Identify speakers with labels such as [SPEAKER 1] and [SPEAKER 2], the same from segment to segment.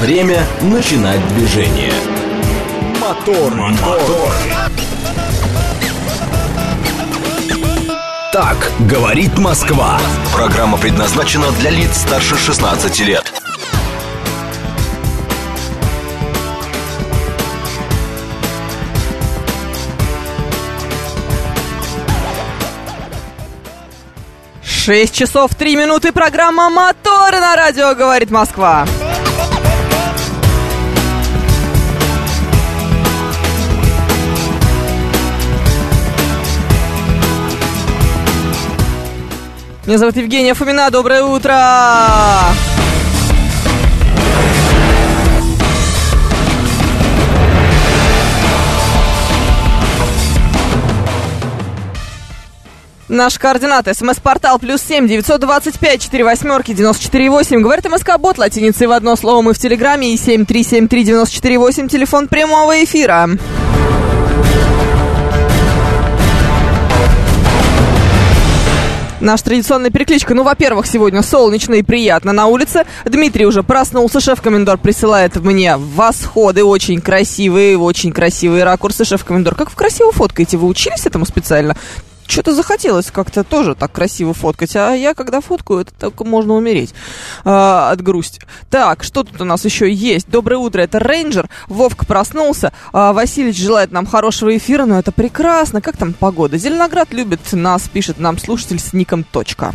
[SPEAKER 1] Время начинать движение. Мотор, мотор. Так говорит Москва. Программа предназначена для лиц старше 16 лет.
[SPEAKER 2] Шесть часов три минуты. Программа «Мотор» на радио «Говорит Москва». Меня зовут Евгения Фомина. Доброе утро! Наш координаты. СМС-портал плюс семь девятьсот двадцать пять четыре восьмерки девяносто четыре восемь. Говорит МСК Бот латиницей в одно слово. Мы в Телеграме и семь три семь три девяносто четыре восемь. Телефон прямого эфира. Наша традиционная перекличка. Ну, во-первых, сегодня солнечно и приятно на улице. Дмитрий уже проснулся. Шеф-комендор присылает мне восходы. Очень красивые, очень красивые ракурсы. Шеф-комендор, как вы красиво фоткаете? Вы учились этому специально? Что-то захотелось как-то тоже так красиво фоткать. А я, когда фоткаю, это только можно умереть э, от грусти. Так, что тут у нас еще есть? Доброе утро, это Рейнджер. Вовка проснулся. Э, Васильевич желает нам хорошего эфира, но это прекрасно. Как там погода? Зеленоград любит нас, пишет нам слушатель с ником точка.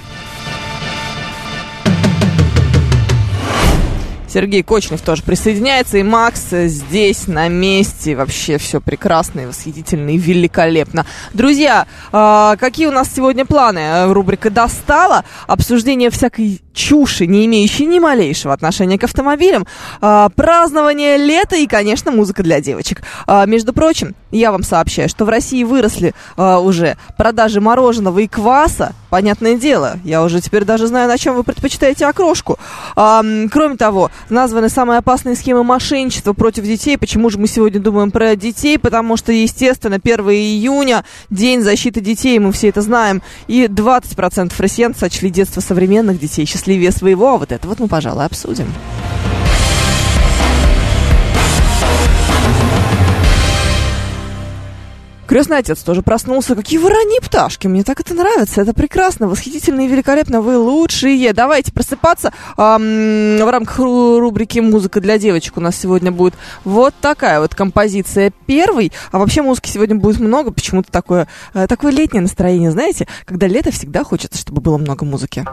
[SPEAKER 2] Сергей Кочнев тоже присоединяется. И Макс здесь, на месте. Вообще все прекрасно и восхитительно и великолепно. Друзья, э, какие у нас сегодня планы? Рубрика «Достала». Обсуждение всякой чуши, не имеющей ни малейшего отношения к автомобилям. Э, празднование лета и, конечно, музыка для девочек. Э, между прочим, я вам сообщаю, что в России выросли э, уже продажи мороженого и кваса. Понятное дело, я уже теперь даже знаю, на чем вы предпочитаете окрошку. Э, кроме того, названы самые опасные схемы мошенничества против детей. Почему же мы сегодня думаем про детей? Потому что, естественно, 1 июня, День защиты детей, мы все это знаем. И 20% россиян сочли детство современных детей счастливее своего. А вот это вот мы, пожалуй, обсудим. Крестный отец тоже проснулся. Какие вы пташки. Мне так это нравится. Это прекрасно, восхитительно и великолепно. Вы лучшие. Давайте просыпаться. Эм, в рамках рубрики «Музыка для девочек» у нас сегодня будет вот такая вот композиция первый. А вообще музыки сегодня будет много. Почему-то такое, э, такое летнее настроение, знаете? Когда лето, всегда хочется, чтобы было много музыки.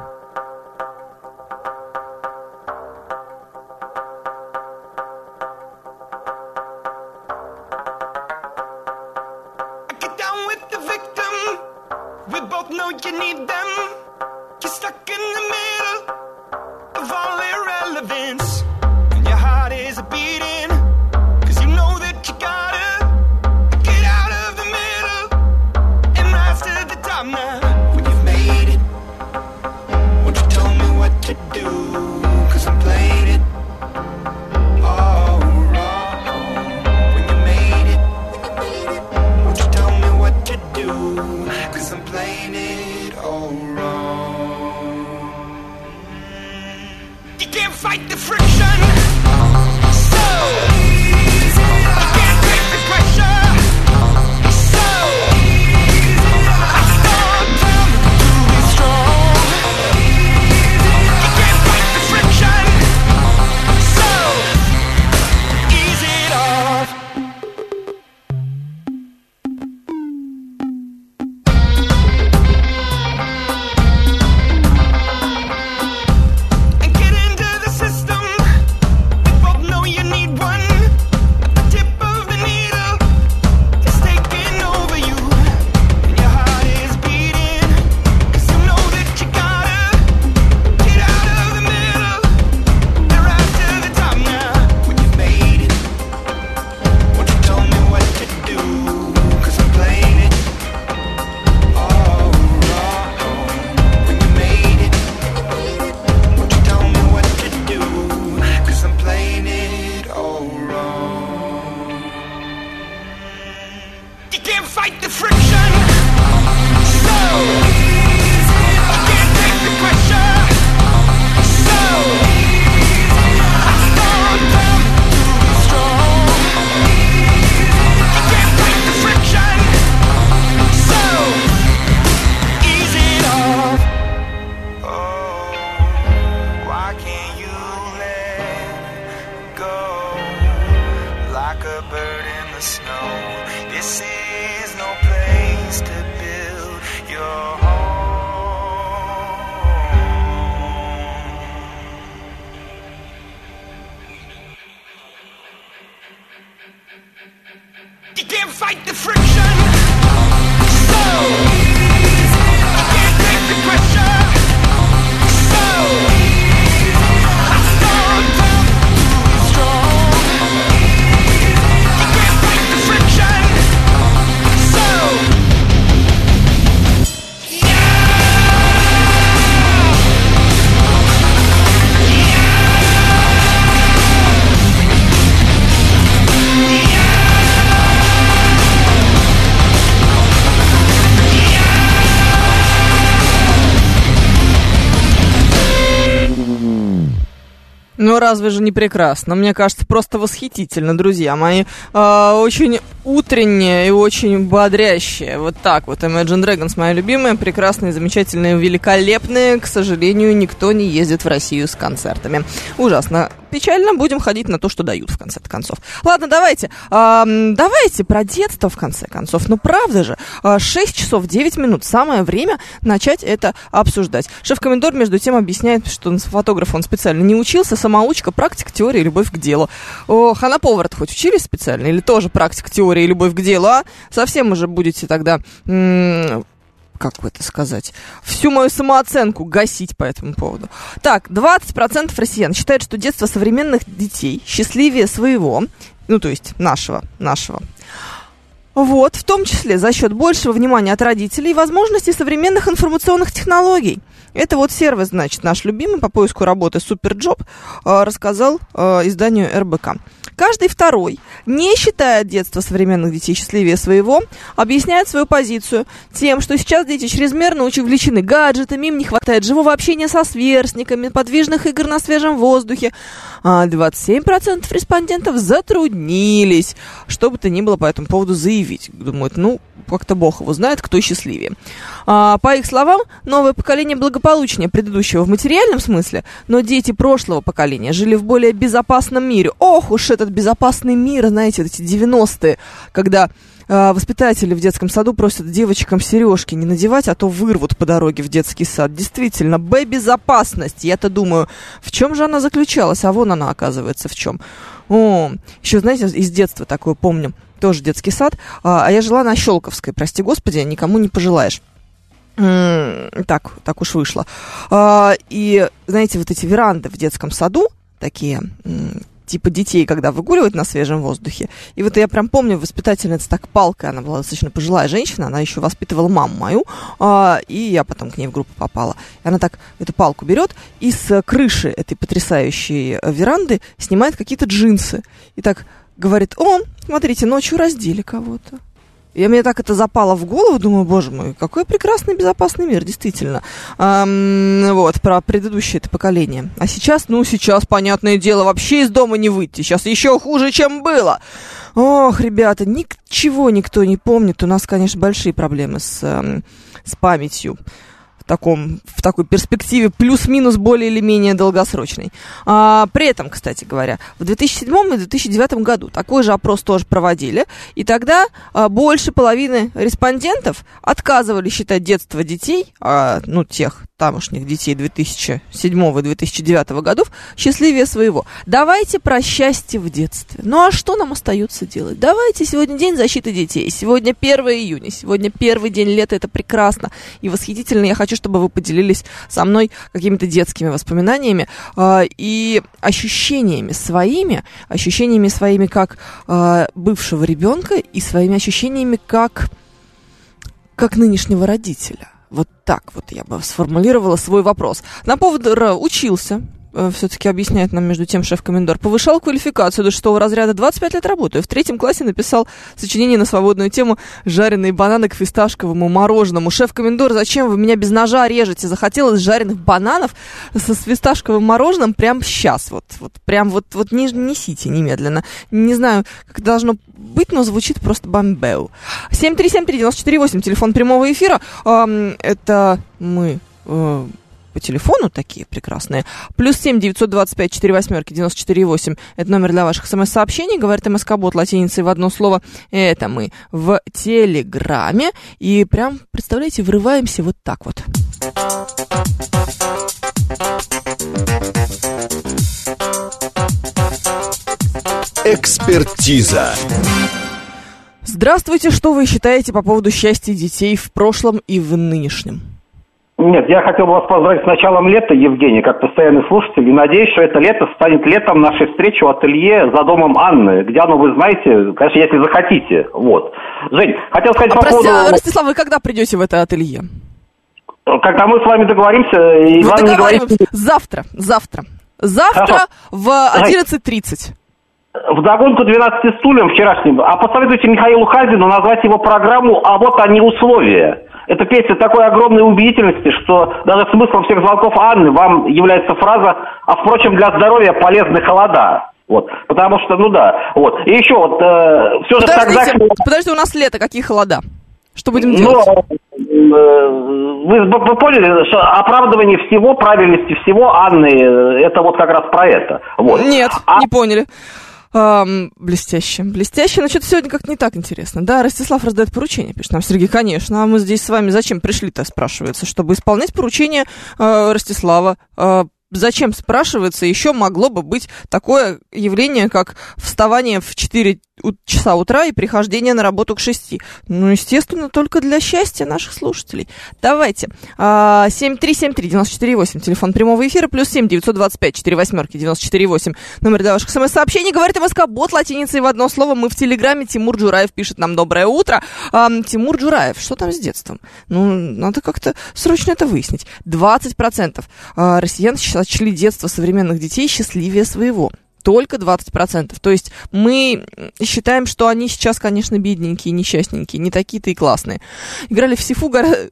[SPEAKER 2] Then. Разве же не прекрасно? Мне кажется, просто восхитительно, друзья мои. А, очень утреннее и очень бодрящее. Вот так вот. Imagine Dragons, моя любимая, прекрасные, замечательные, великолепные. К сожалению, никто не ездит в Россию с концертами. Ужасно. Печально. Будем ходить на то, что дают, в конце концов. Ладно, давайте. А, давайте про детство, в конце концов. Ну, правда же. А, 6 часов 9 минут. Самое время начать это обсуждать. Шеф-комендор, между тем, объясняет, что он фотограф он специально не учился. Самоучка, практика, теория, любовь к делу. Ох, а на повара хоть учились специально? Или тоже практика, теория любовь к делу, а? Совсем уже будете тогда... м- как бы это сказать, всю мою самооценку гасить по этому поводу. Так, 20% россиян считают, что детство современных детей счастливее своего, ну, то есть нашего, нашего. Вот, в том числе за счет большего внимания от родителей и возможностей современных информационных технологий. Это вот сервис, значит, наш любимый по поиску работы Суперджоb э, рассказал э, изданию РБК. Каждый второй, не считая детства современных детей счастливее своего, объясняет свою позицию тем, что сейчас дети чрезмерно увлечены гаджетами, им не хватает живого общения со сверстниками, подвижных игр на свежем воздухе. А 27% респондентов затруднились, что бы то ни было по этому поводу заявить. Думают, ну, как-то бог его знает, кто счастливее. А, по их словам, новое поколение благополучнее предыдущего в материальном смысле, но дети прошлого поколения жили в более безопасном мире. Ох уж этот безопасный мир, знаете, эти 90-е, когда а, воспитатели в детском саду просят девочкам сережки не надевать, а то вырвут по дороге в детский сад. Действительно, Б-безопасность. Я-то думаю, в чем же она заключалась, а вон она оказывается в чем. О, еще, знаете, из детства такое помню, тоже детский сад, а, а я жила на Щелковской, прости господи, никому не пожелаешь. Так, так уж вышло. А, И, знаете, вот эти веранды в детском саду, такие, типа детей, когда выгуливают на свежем воздухе. И вот я прям помню, воспитательница так палкой, она была достаточно пожилая женщина, она еще воспитывала маму мою, а, и я потом к ней в группу попала. И она так эту палку берет и с крыши этой потрясающей э, веранды снимает какие-то джинсы. И так говорит, о, смотрите, ночью раздели кого-то. И мне так это запало в голову, думаю, боже мой, какой прекрасный безопасный мир, действительно. Ам, вот, про предыдущее это поколение. А сейчас, ну, сейчас, понятное дело, вообще из дома не выйти. Сейчас еще хуже, чем было. Ох, ребята, ничего никто не помнит. У нас, конечно, большие проблемы с, эм, с памятью таком, в такой перспективе плюс-минус более или менее долгосрочной. А, при этом, кстати говоря, в 2007 и 2009 году такой же опрос тоже проводили, и тогда а, больше половины респондентов отказывали считать детство детей, а, ну, тех тамошних детей 2007 и 2009 годов счастливее своего. Давайте про счастье в детстве. Ну а что нам остается делать? Давайте сегодня день защиты детей. Сегодня 1 июня. Сегодня первый день лета. Это прекрасно и восхитительно. Я хочу, чтобы вы поделились со мной какими-то детскими воспоминаниями э, и ощущениями своими, ощущениями своими как э, бывшего ребенка и своими ощущениями как, как нынешнего родителя. Вот так вот я бы сформулировала свой вопрос. На поводу Р учился, все-таки объясняет нам между тем шеф-комендор, повышал квалификацию до шестого разряда, 25 лет работаю. В третьем классе написал сочинение на свободную тему «Жареные бананы к фисташковому мороженому». Шеф-комендор, зачем вы меня без ножа режете? Захотелось жареных бананов со с фисташковым мороженым прямо сейчас. Вот, вот прям вот, вот не, несите немедленно. Не знаю, как должно быть, но звучит просто бомбеу. 7373948, телефон прямого эфира. Это мы... по телефону такие прекрасные. Плюс семь девятьсот двадцать пять четыре восьмерки девяносто четыре восемь. Это номер для ваших смс-сообщений. Говорит МСК-бот латиницей в одно слово. Это мы в Телеграме. И прям, представляете, врываемся вот так вот.
[SPEAKER 1] Экспертиза.
[SPEAKER 2] Здравствуйте, что вы считаете по поводу счастья детей в прошлом и в нынешнем?
[SPEAKER 3] Нет, я хотел бы вас поздравить с началом лета, Евгений, как постоянный слушатель, и надеюсь, что это лето станет летом нашей встречи у ателье за домом Анны, где оно, вы знаете, конечно, если захотите. Вот. Жень, хотел сказать
[SPEAKER 2] А,
[SPEAKER 3] по
[SPEAKER 2] прости,
[SPEAKER 3] поводу...
[SPEAKER 2] Ростислав, вы когда придете в это ателье?
[SPEAKER 3] Когда мы с вами договоримся, и
[SPEAKER 2] Ну,
[SPEAKER 3] главное не говорить...
[SPEAKER 2] договариваемся. Завтра, завтра. Завтра
[SPEAKER 3] Хорошо.
[SPEAKER 2] в 11.30.
[SPEAKER 3] В догонку 12 стульям вчерашним, а посоветуйте Михаилу Хазину назвать его программу «А вот они условия». Эта песня такой огромной убедительности, что даже смыслом всех звонков Анны вам является фраза «А впрочем, для здоровья полезны холода». Вот, потому что, ну да, вот. И еще вот, все же тогда...
[SPEAKER 2] Подождите, подождите, у нас лето, какие холода? Что будем
[SPEAKER 3] Ну,
[SPEAKER 2] делать?
[SPEAKER 3] э, вы, вы поняли, что оправдывание всего, правильности всего Анны, э, это вот как раз про это. Вот.
[SPEAKER 2] Нет,
[SPEAKER 3] А-
[SPEAKER 2] не поняли. Ам, блестяще, блестяще, но что-то сегодня как-то не так интересно. Да, Ростислав раздает поручение, пишет нам Сергей, конечно. А мы здесь с вами зачем пришли-то, спрашивается, чтобы исполнять поручение э, Ростислава. Э, зачем, спрашивается, еще могло бы быть такое явление, как вставание в 4 у- часа утра и прихождение на работу к 6. Ну, естественно, только для счастья наших слушателей. Давайте. А, 7373948, телефон прямого эфира, плюс 7 925 4 восьмерки 948, номер для ваших смс-сообщений. Говорит МСК, бот латиницей в одно слово. Мы в Телеграме. Тимур Джураев пишет нам «Доброе утро». Ам, Тимур Джураев, что там с детством? Ну, надо как-то срочно это выяснить. 20% а, россиян сочли детство современных детей счастливее своего только 20%. То есть мы считаем, что они сейчас, конечно, бедненькие, несчастненькие, не такие-то и классные. Играли в Сифу, гора-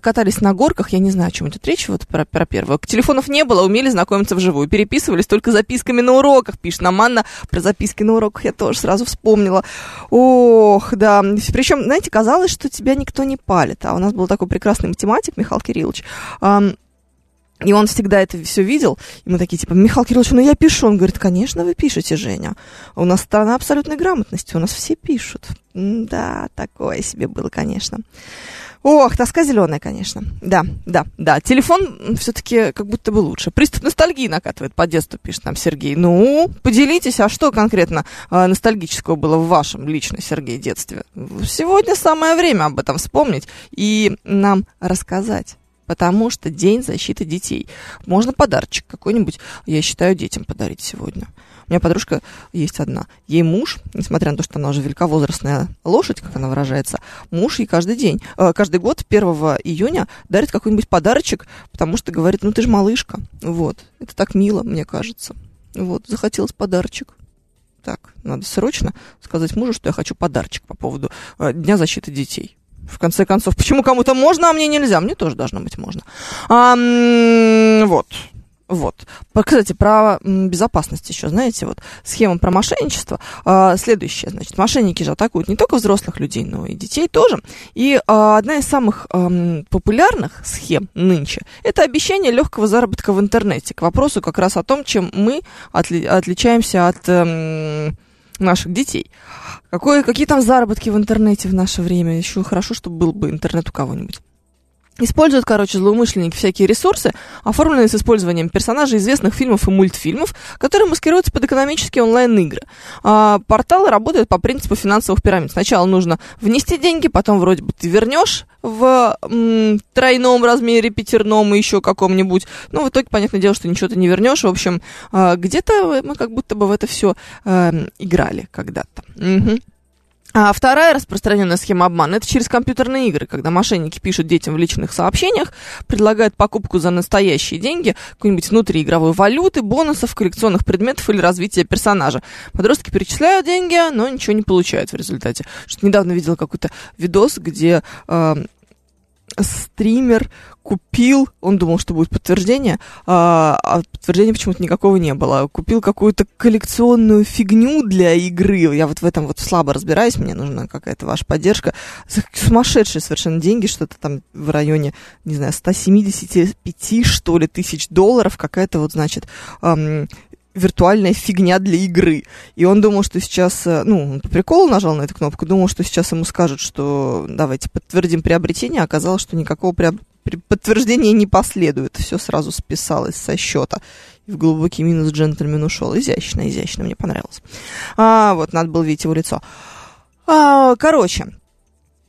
[SPEAKER 2] катались на горках, я не знаю, о чем идет речь, вот про, про первое. Телефонов не было, умели знакомиться вживую, переписывались только записками на уроках, пишет нам Анна. Про записки на уроках я тоже сразу вспомнила. Ох, да. Причем, знаете, казалось, что тебя никто не палит. А у нас был такой прекрасный математик Михаил Кириллович. И он всегда это все видел. И мы такие, типа, Михаил Кириллович, ну я пишу. Он говорит, конечно, вы пишете, Женя. У нас страна абсолютной грамотности, у нас все пишут. Да, такое себе было, конечно. Ох, тоска зеленая, конечно. Да, да, да. Телефон все-таки как будто бы лучше. Приступ ностальгии накатывает по детству, пишет нам Сергей. Ну, поделитесь, а что конкретно э, ностальгического было в вашем лично, Сергей, детстве? Сегодня самое время об этом вспомнить и нам рассказать. Потому что День защиты детей. Можно подарочек какой-нибудь, я считаю, детям подарить сегодня. У меня подружка есть одна. Ей муж, несмотря на то, что она уже великовозрастная лошадь, как она выражается, муж ей каждый день, э, каждый год 1 июня дарит какой-нибудь подарочек, потому что говорит, ну ты же малышка. Вот. Это так мило, мне кажется. Вот, захотелось подарочек. Так, надо срочно сказать мужу, что я хочу подарочек по поводу э, Дня защиты детей. В конце концов, почему кому-то можно, а мне нельзя? Мне тоже должно быть можно. А, вот. Вот. Кстати, про безопасность еще, знаете, вот схема про мошенничество. А, следующая, значит, мошенники же атакуют не только взрослых людей, но и детей тоже. И а, одна из самых ам, популярных схем нынче – это обещание легкого заработка в интернете. К вопросу как раз о том, чем мы отли- отличаемся от эм, наших детей. Какое, какие там заработки в интернете в наше время? Еще хорошо, чтобы был бы интернет у кого-нибудь. Используют, короче, злоумышленники всякие ресурсы, оформленные с использованием персонажей известных фильмов и мультфильмов, которые маскируются под экономические онлайн-игры. А, порталы работают по принципу финансовых пирамид. Сначала нужно внести деньги, потом вроде бы ты вернешь в м, тройном размере, пятерном и еще каком-нибудь. Ну, в итоге, понятное дело, что ничего ты не вернешь. В общем, а, где-то мы как будто бы в это все играли когда-то. Мгм. А вторая распространенная схема обмана – это через компьютерные игры, когда мошенники пишут детям в личных сообщениях, предлагают покупку за настоящие деньги, какой-нибудь внутриигровой валюты, бонусов, коллекционных предметов или развития персонажа. Подростки перечисляют деньги, но ничего не получают в результате. Что недавно видела какой-то видос, где э, стример купил, он думал, что будет подтверждение, а, а подтверждения почему-то никакого не было. Купил какую-то коллекционную фигню для игры. Я вот в этом вот слабо разбираюсь, мне нужна какая-то ваша поддержка. Сумасшедшие совершенно деньги, что-то там в районе, не знаю, 175, что ли, тысяч долларов. Какая-то вот, значит, эм, виртуальная фигня для игры. И он думал, что сейчас, э, ну, он по приколу нажал на эту кнопку, думал, что сейчас ему скажут, что давайте подтвердим приобретение, а оказалось, что никакого приоб... при- подтверждения не последует. Все сразу списалось со счета. И в глубокий минус джентльмен ушел. Изящно, изящно, мне понравилось. А, вот, надо было видеть его лицо. А, короче,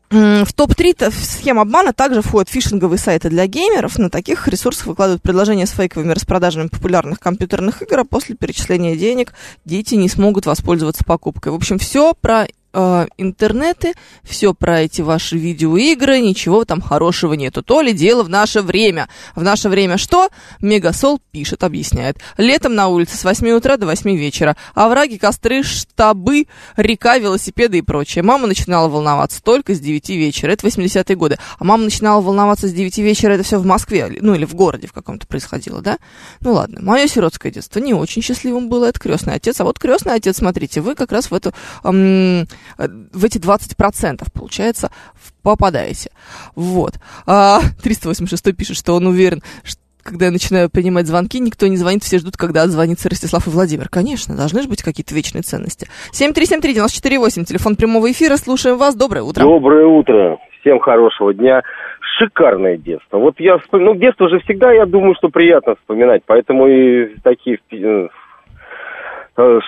[SPEAKER 2] В топ-3 схем обмана также входят фишинговые сайты для геймеров. На таких ресурсах выкладывают предложения с фейковыми распродажами популярных компьютерных игр, а после перечисления денег дети не смогут воспользоваться покупкой. В общем, все про э, интернеты, все про эти ваши видеоигры, ничего там хорошего нету. То ли дело в наше время. В наше время что? Мегасол пишет, объясняет. Летом на улице с 8 утра до 8 вечера. Овраги, костры, штабы, река, велосипеды и прочее. Мама начинала волноваться только с 9 вечера. Это 80-е годы. А мама начинала волноваться с 9 вечера. Это все в Москве, ну или в городе в каком-то происходило, да? Ну ладно. Мое сиротское детство не очень счастливым было. Это крестный отец. А вот крестный отец, смотрите, вы как раз в эту м, э, в эти 20% получается попадаете. Вот. А, 386 пишет, что он уверен, что когда я начинаю принимать звонки, никто не звонит, все ждут, когда отзвонится Ростислав и Владимир. Конечно, должны же быть какие-то вечные ценности. 7373948, телефон прямого эфира, слушаем вас. Доброе утро.
[SPEAKER 4] Доброе утро. Всем хорошего дня. Шикарное детство. Вот я вспомнил, ну, детство же всегда, я думаю, что приятно вспоминать, поэтому и такие э,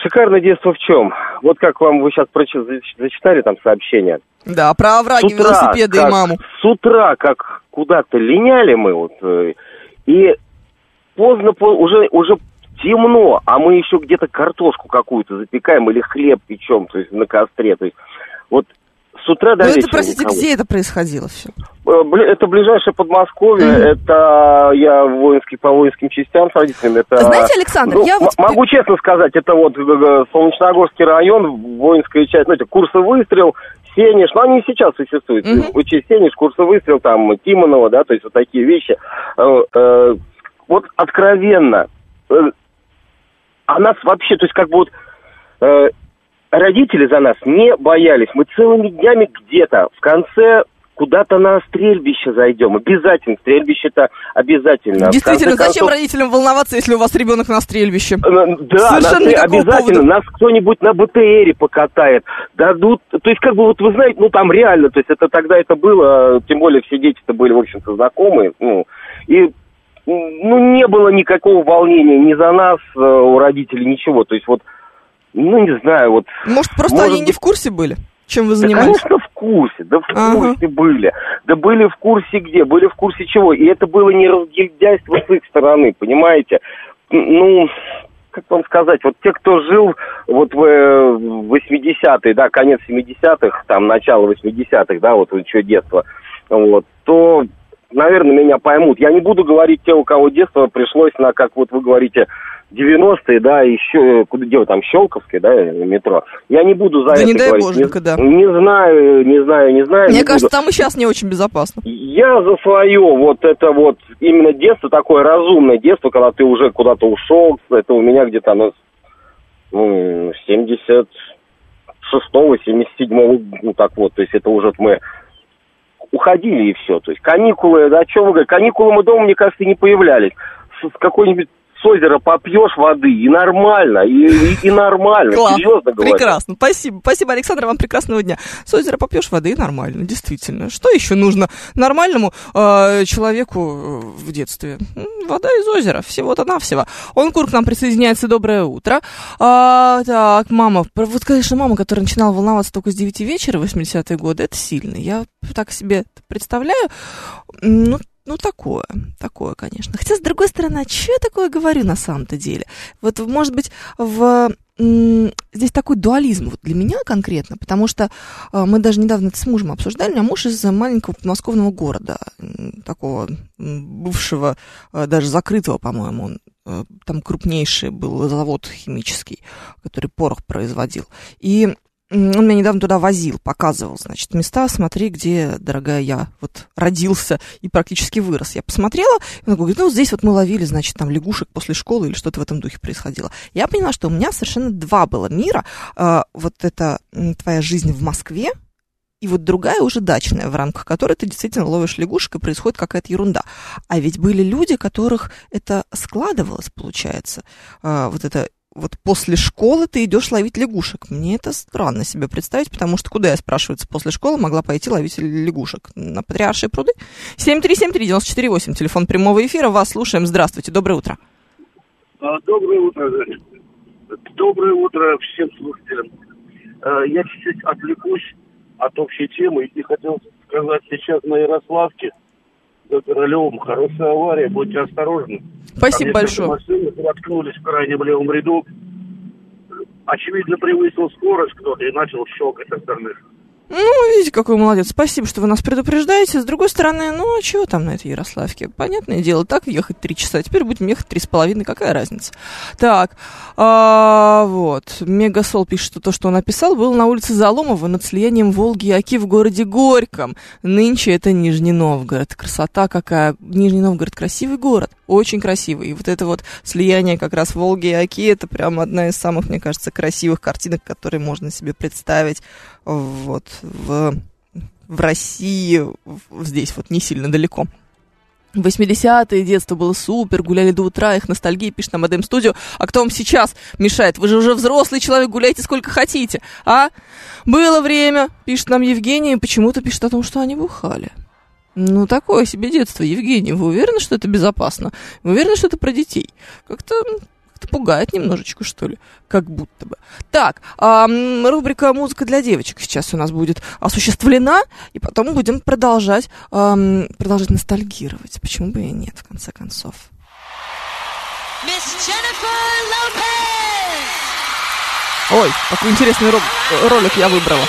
[SPEAKER 4] Шикарное детство в чем? Вот как вам вы сейчас зачитали там сообщение.
[SPEAKER 2] Да, про овраги, велосипеды и
[SPEAKER 4] как-
[SPEAKER 2] маму.
[SPEAKER 4] С утра, как куда-то линяли мы, вот, э, и поздно, по- уже, уже темно, а мы еще где-то картошку какую-то запекаем или хлеб печем, то есть на костре. То есть вот с утра до
[SPEAKER 2] Ну это,
[SPEAKER 4] вечера
[SPEAKER 2] простите,
[SPEAKER 4] никого.
[SPEAKER 2] где это происходило все?
[SPEAKER 4] Э, Это ближайшее Подмосковье,
[SPEAKER 2] Мгм.
[SPEAKER 4] это я воинский по воинским частям с родителями. Это,
[SPEAKER 2] Знаете, Александр,
[SPEAKER 4] ну,
[SPEAKER 2] я вот...
[SPEAKER 4] могу честно сказать, это вот э, э, Солнечногорский район, воинская часть, знаете, курсы выстрел, Сенеж, ну они и сейчас существуют.
[SPEAKER 2] Мгм.
[SPEAKER 4] Учить Сенеж, курсы выстрел, там, Тимонова, да, то есть вот такие вещи. Вот откровенно, а нас вообще, то есть как бы вот родители за нас не боялись. Мы целыми днями где-то в конце куда-то на стрельбище зайдем. Обязательно. Стрельбище-то обязательно.
[SPEAKER 2] Действительно,
[SPEAKER 4] конце
[SPEAKER 2] зачем
[SPEAKER 4] концов,
[SPEAKER 2] родителям волноваться, если у вас ребенок на стрельбище?
[SPEAKER 4] э, Да,
[SPEAKER 2] Совершенно
[SPEAKER 4] нас обязательно.
[SPEAKER 2] повода.
[SPEAKER 4] Нас кто-нибудь на БТРе покатает. Дадут. То есть, как бы, вот вы знаете, ну там реально, то есть это тогда это было, тем более все дети-то были, в общем-то, знакомые. Ну, и ну, не было никакого волнения ни за нас, э, у родителей, ничего. То есть, вот, ну, не знаю, вот
[SPEAKER 2] Может, просто
[SPEAKER 4] Может
[SPEAKER 2] они не в курсе были, чем вы
[SPEAKER 4] Да,
[SPEAKER 2] занимались?
[SPEAKER 4] конечно, в курсе, да в
[SPEAKER 2] Ага.
[SPEAKER 4] курсе были. Да были в курсе где, были в курсе чего. И это было не разгильдяйство с их стороны, понимаете? Ну, как вам сказать, вот те, кто жил вот в э, 80-е, да, конец 70-х, там, начало 80-х, да, вот еще детство, вот, то, наверное, меня поймут. Я не буду говорить те, у кого детство пришлось на, как вот вы говорите, 90-е, да, еще, куда где вы там, Щелковское, да, метро. Я не буду за
[SPEAKER 2] Да
[SPEAKER 4] это
[SPEAKER 2] не дай
[SPEAKER 4] говорить.
[SPEAKER 2] боженька, да.
[SPEAKER 4] Не знаю, не знаю, не знаю.
[SPEAKER 2] Мне
[SPEAKER 4] не
[SPEAKER 2] кажется,
[SPEAKER 4] буду.
[SPEAKER 2] там и сейчас не очень безопасно.
[SPEAKER 4] Я за свое вот это вот именно детство, такое разумное детство, когда ты уже куда-то ушел, это у меня где-то оно ну, 76-го, 77-го, ну так вот, то есть это уже мы уходили и все. То есть каникулы, да, о чем вы говорите, каникулы мы дома, мне кажется, не появлялись. С, с какой-нибудь с озера попьешь воды, и нормально, и, и, и нормально,
[SPEAKER 2] Класс,
[SPEAKER 4] серьезно говорю.
[SPEAKER 2] прекрасно. Спасибо, спасибо, Александр, вам прекрасного дня. С озера попьешь воды, и нормально, действительно. Что еще нужно нормальному э, человеку э, в детстве? Вода из озера, всего-то навсего. Он Кур к нам присоединяется, доброе утро. А, так, мама, вот, конечно, мама, которая начинала волноваться только с 9 вечера в 80-е годы, это сильно. Я так себе представляю, ну, ну, такое, такое, конечно. Хотя, с другой стороны, а что я такое говорю на самом-то деле? Вот, может быть, в здесь такой дуализм вот для меня конкретно, потому что а, мы даже недавно это с мужем обсуждали. У меня муж из маленького подмосковного города, такого бывшего, а, даже закрытого, по-моему, он, э, там крупнейший был завод химический, который порох производил. И он меня недавно туда возил, показывал, значит, места, смотри, где, дорогая, я вот родился и практически вырос. Я посмотрела, и он говорит, ну, здесь вот мы ловили, значит, там лягушек после школы или что-то в этом духе происходило. Я поняла, что у меня совершенно два было мира. А, вот это твоя жизнь в Москве, и вот другая уже дачная, в рамках которой ты действительно ловишь лягушек, и происходит какая-то ерунда. А ведь были люди, которых это складывалось, получается. А, вот это вот после школы ты идешь ловить лягушек. Мне это странно себе представить, потому что куда я, спрашивается, после школы могла пойти ловить лягушек? На Патриаршие пруды? 7373948, телефон прямого эфира. Вас слушаем. Здравствуйте, доброе утро.
[SPEAKER 5] А, Доброе утро. Доброе утро всем слушателям. Э, Я чуть-чуть отвлекусь от общей темы и хотел сказать сейчас на Ярославке за Королевым хорошая авария, будьте осторожны.
[SPEAKER 2] Спасибо
[SPEAKER 5] Там
[SPEAKER 2] большое.
[SPEAKER 5] машин воткнулись в крайнем левом ряду. Очевидно, превысил скорость кто-то и начал щелкать остальных.
[SPEAKER 2] Ну, видите, какой молодец. Спасибо, что вы нас предупреждаете. С другой стороны, ну, а чего там на этой Ярославке? Понятное дело, так ехать три часа. Теперь будем ехать три с половиной. Какая разница? Так, а, вот. Мегасол пишет, что то, что он написал, было на улице Заломова над слиянием Волги и Оки в городе Горьком. Нынче это Нижний Новгород. Красота какая. Нижний Новгород красивый город. Очень красивый. И вот это вот слияние как раз Волги и Оки, это прям одна из самых, мне кажется, красивых картинок, которые можно себе представить вот в, в России, здесь вот не сильно далеко. 80-е детство было супер, гуляли до утра, их ностальгия, пишет на Модем Студио. А кто вам сейчас мешает? Вы же уже взрослый человек, гуляйте сколько хотите, а? Было время, пишет нам Евгений, почему-то пишет о том, что они бухали. Ну, такое себе детство, Евгений. Вы уверены, что это безопасно? Вы уверены, что это про детей? Как-то как-то пугает немножечко, что ли, как будто бы. Так, ам, рубрика «Музыка для девочек» сейчас у нас будет осуществлена, и потом будем продолжать, ам, продолжать ностальгировать. Почему бы и нет, в конце концов. Ой, какой интересный ролик я выбрала.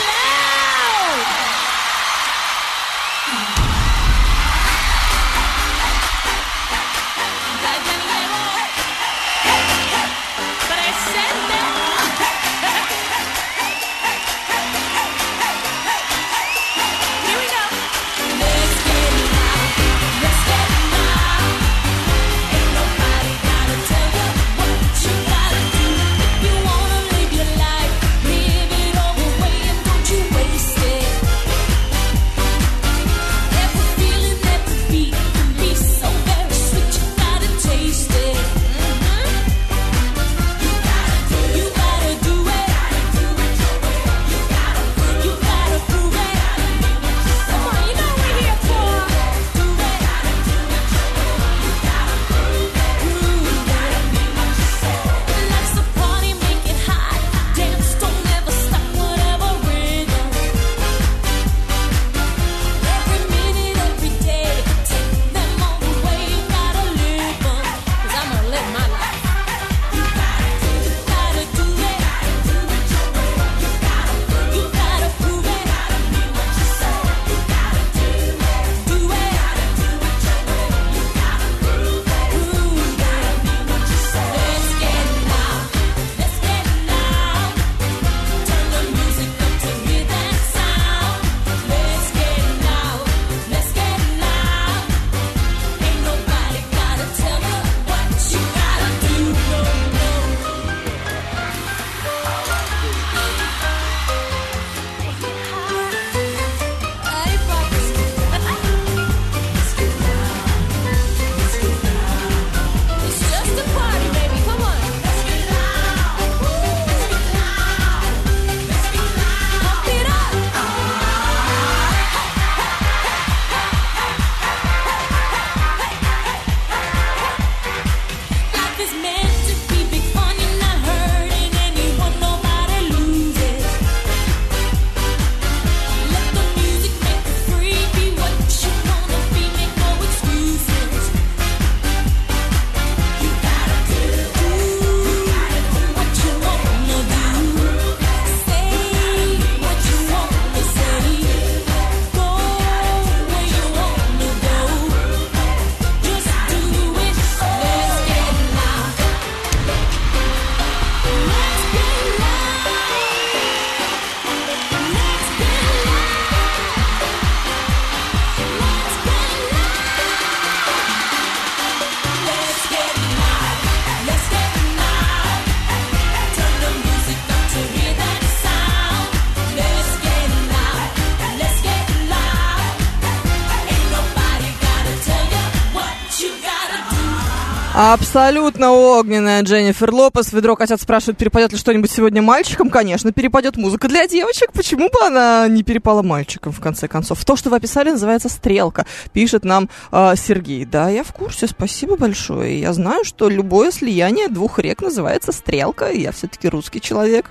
[SPEAKER 2] Абсолютно огненная Дженнифер Лопес. Ведро котят спрашивают, перепадет ли что-нибудь сегодня мальчикам. Конечно, перепадет музыка для девочек. Почему бы она не перепала мальчикам, в конце концов? То, что вы описали, называется «Стрелка», пишет нам э, Сергей. Да, я в курсе, спасибо большое. Я знаю, что любое слияние двух рек называется «Стрелка». Я все-таки русский человек.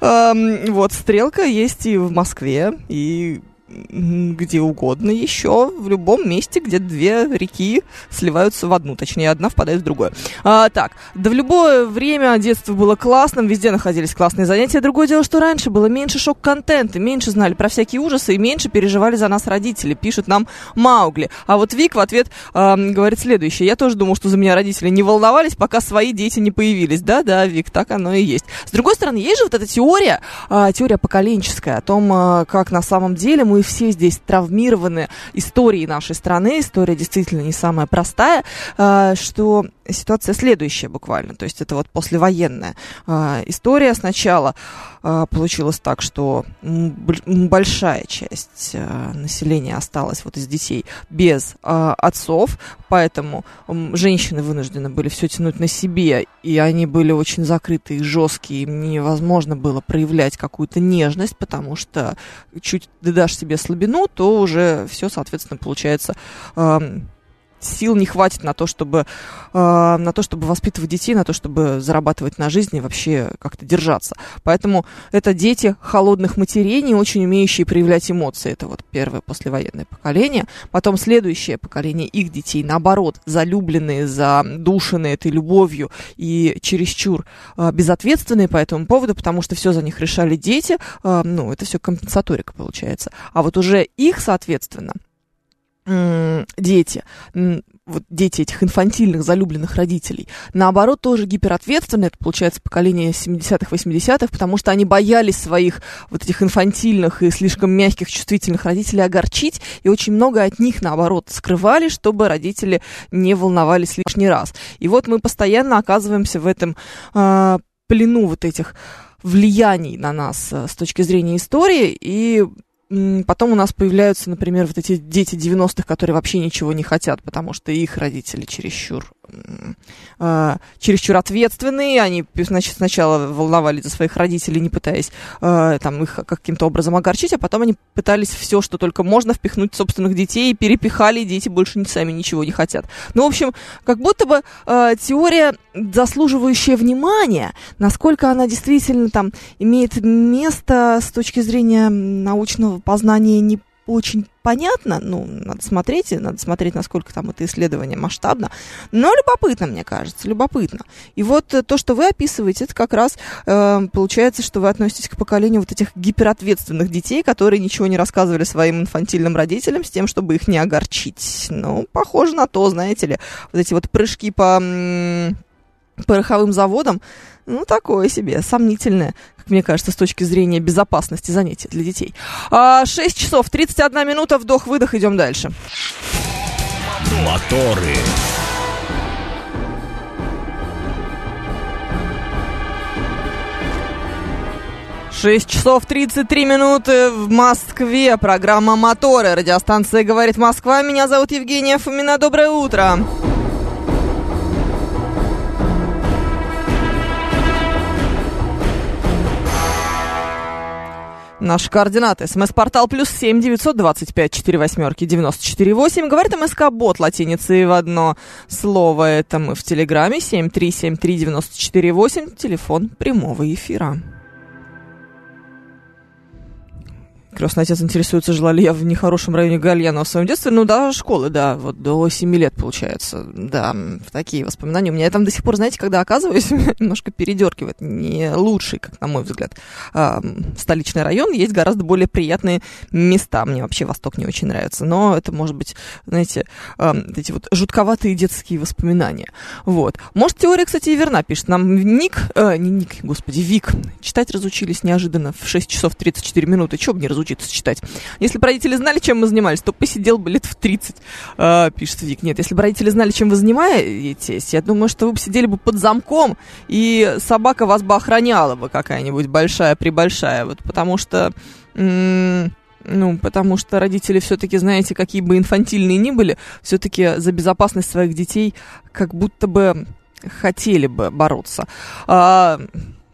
[SPEAKER 2] Эм, вот, «Стрелка» есть и в Москве, и где угодно еще, в любом месте, где две реки сливаются в одну, точнее, одна впадает в другую. А, так, да в любое время детство было классным, везде находились классные занятия. Другое дело, что раньше было меньше шок-контента, меньше знали про всякие ужасы и меньше переживали за нас родители, пишет нам Маугли. А вот Вик в ответ а, говорит следующее. Я тоже думал, что за меня родители не волновались, пока свои дети не появились. Да-да, Вик, так оно и есть. С другой стороны, есть же вот эта теория, а, теория поколенческая, о том, а, как на самом деле мы все здесь травмированы историей нашей страны. История действительно не самая простая, а, что ситуация следующая буквально. То есть это вот послевоенная а, история. Сначала а, получилось так, что большая часть а, населения осталась вот из детей без а, отцов, поэтому м, женщины вынуждены были все тянуть на себе, и они были очень закрытые жесткие, им невозможно было проявлять какую-то нежность, потому что чуть ты дашь себе слабину, то уже все, соответственно, получается ам, сил не хватит на то, чтобы э, на то, чтобы воспитывать детей, на то, чтобы зарабатывать на жизнь и вообще как-то держаться. Поэтому это дети холодных матерей, не очень умеющие проявлять эмоции. Это вот первое послевоенное поколение. Потом следующее поколение их детей, наоборот, залюбленные, задушенные этой любовью и чересчур э, безответственные по этому поводу, потому что все за них решали дети. Э, ну, это все компенсаторика получается. А вот уже их, соответственно, дети, вот дети этих инфантильных, залюбленных родителей, наоборот, тоже гиперответственны, это получается поколение 70-х, 80-х, потому что они боялись своих вот этих инфантильных и слишком мягких, чувствительных родителей огорчить, и очень много от них, наоборот, скрывали, чтобы родители не волновались лишний раз. И вот мы постоянно оказываемся в этом а, плену вот этих влияний на нас э, с точки зрения истории, и потом у нас появляются, например, вот эти дети 90-х, которые вообще ничего не хотят, потому что их родители чересчур, э, чересчур ответственные, они значит, сначала волновались за своих родителей, не пытаясь э, там, их каким-то образом огорчить, а потом они пытались все, что только можно, впихнуть собственных детей, и перепихали, и дети больше ни сами ничего не хотят. Ну, в общем, как будто бы э, теория, заслуживающая внимания, насколько она действительно там имеет место с точки зрения научного познания не очень понятно, ну, надо смотреть, надо смотреть, насколько там это исследование масштабно, но любопытно, мне кажется, любопытно. И вот э, то, что вы описываете, это как раз э, получается, что вы относитесь к поколению вот этих гиперответственных детей, которые ничего не рассказывали своим инфантильным родителям с тем, чтобы их не огорчить. Ну, похоже на то, знаете ли, вот эти вот прыжки по... пороховым заводам, ну, такое себе, сомнительное, как мне кажется, с точки зрения безопасности занятия для детей. А, 6 часов 31 минута, вдох-выдох, идем дальше.
[SPEAKER 1] Моторы.
[SPEAKER 2] 6 часов 33 минуты в Москве. Программа «Моторы». Радиостанция «Говорит Москва». Меня зовут Евгения Фомина. Доброе утро. Наши координаты. СМС-портал плюс семь девятьсот двадцать пять четыре восьмерки девяносто четыре восемь. Говорит МСК Бот латиницей в одно слово. Это мы в Телеграме семь три семь три девяносто четыре восемь. Телефон прямого эфира. Крестный отец интересуется, жила ли я в нехорошем районе Гальяна в своем детстве. Ну да, школы, да, вот до 7 лет, получается. Да, такие воспоминания у меня. Я там до сих пор, знаете, когда оказываюсь, немножко передергивает. Не лучший, как на мой взгляд, а, столичный район. Есть гораздо более приятные места. Мне вообще Восток не очень нравится. Но это, может быть, знаете, а, эти вот жутковатые детские воспоминания. Вот. Может, теория, кстати, и верна, пишет нам Ник, э, не Ник, господи, Вик. Читать разучились неожиданно в 6 часов 34 минуты. Чего бы не разучиться читать? Если бы родители знали, чем мы занимались, то посидел бы лет в 30, э, пишет Вик. Нет, если бы родители знали, чем вы занимаетесь, я думаю, что вы бы сидели бы под замком, и собака вас бы охраняла бы какая-нибудь большая-пребольшая. Вот потому что... Ну, потому что родители все-таки, знаете, какие бы инфантильные ни были, все-таки за безопасность своих детей как будто бы хотели бы бороться. А,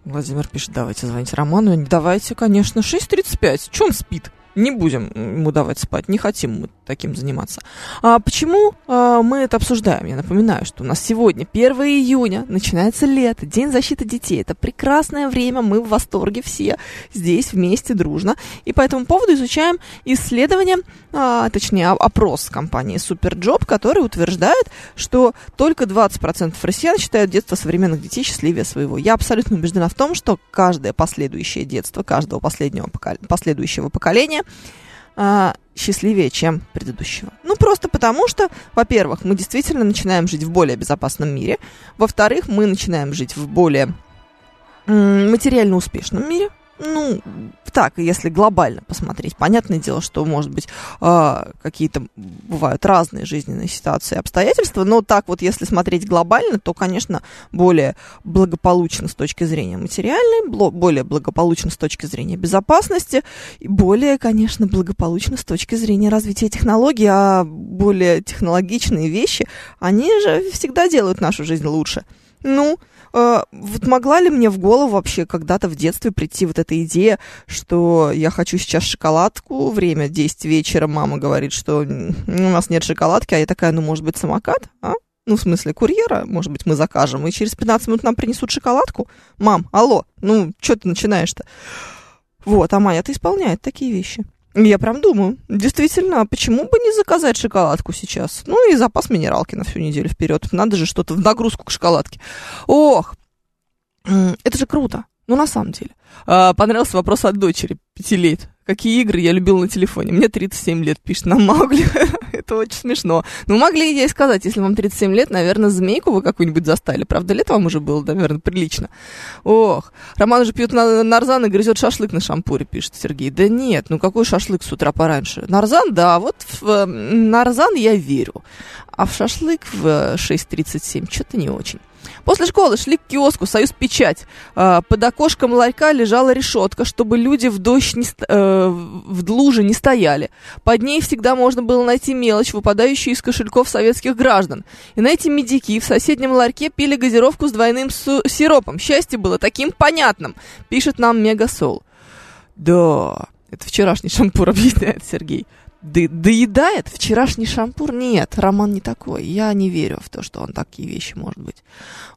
[SPEAKER 2] Владимир пишет, давайте звоните Роману. Давайте, конечно, 6.35. Чем спит? Не будем ему давать спать, не хотим мы таким заниматься. А почему а, мы это обсуждаем? Я напоминаю, что у нас сегодня 1 июня, начинается лето, День защиты детей. Это прекрасное время, мы в восторге все здесь вместе, дружно. И по этому поводу изучаем исследование, а, точнее опрос компании Superjob, который утверждает, что только 20% россиян считают детство современных детей счастливее своего. Я абсолютно убеждена в том, что каждое последующее детство, каждого последнего покол- последующего поколения а, счастливее, чем предыдущего. Ну, просто потому что, во-первых, мы действительно начинаем жить в более безопасном мире. Во-вторых, мы начинаем жить в более материально успешном мире. Ну, так, если глобально посмотреть, понятное дело, что, может быть, а, какие-то бывают разные жизненные ситуации и обстоятельства, но так вот, если смотреть глобально, то, конечно, более благополучно с точки зрения материальной, более благополучно с точки зрения безопасности, и более, конечно, благополучно с точки зрения развития технологий, а более технологичные вещи, они же всегда делают нашу жизнь лучше. Ну, э, вот могла ли мне в голову вообще когда-то в детстве прийти вот эта идея, что я хочу сейчас шоколадку, время 10 вечера, мама говорит, что у нас нет шоколадки, а я такая, ну, может быть, самокат, а? Ну, в смысле, курьера, может быть, мы закажем, и через 15 минут нам принесут шоколадку? Мам, алло, ну, что ты начинаешь-то? Вот, а Майя-то исполняет такие вещи. Я прям думаю, действительно, а почему бы не заказать шоколадку сейчас? Ну и запас минералки на всю неделю вперед. Надо же что-то в нагрузку к шоколадке. Ох, это же круто. Ну, на самом деле. А, понравился вопрос от дочери, пяти лет. Какие игры я любил на телефоне? Мне 37 лет, пишет нам Маугли. Это очень смешно. Ну, могли ей сказать, если вам 37 лет, наверное, змейку вы какую-нибудь застали. Правда, лет вам уже было, наверное, прилично. Ох, Роман уже пьет на- нарзан и грызет шашлык на шампуре, пишет Сергей. Да нет, ну какой шашлык с утра пораньше? Нарзан, да, вот в э, нарзан я верю. А в шашлык в э, 6.37 что-то не очень. После школы шли к киоску «Союз Печать». А, Под окошком ларька лежала решетка, чтобы люди в дождь не э, в луже не стояли. Под ней всегда можно было найти мелочь, выпадающую из кошельков советских граждан. И на эти медики в соседнем ларьке пили газировку с двойным су- сиропом. Счастье было таким понятным, пишет нам Мегасол. Да, это вчерашний шампур, объясняет Сергей. Ды- доедает вчерашний шампур? Нет, Роман не такой. Я не верю в то, что он такие вещи может быть.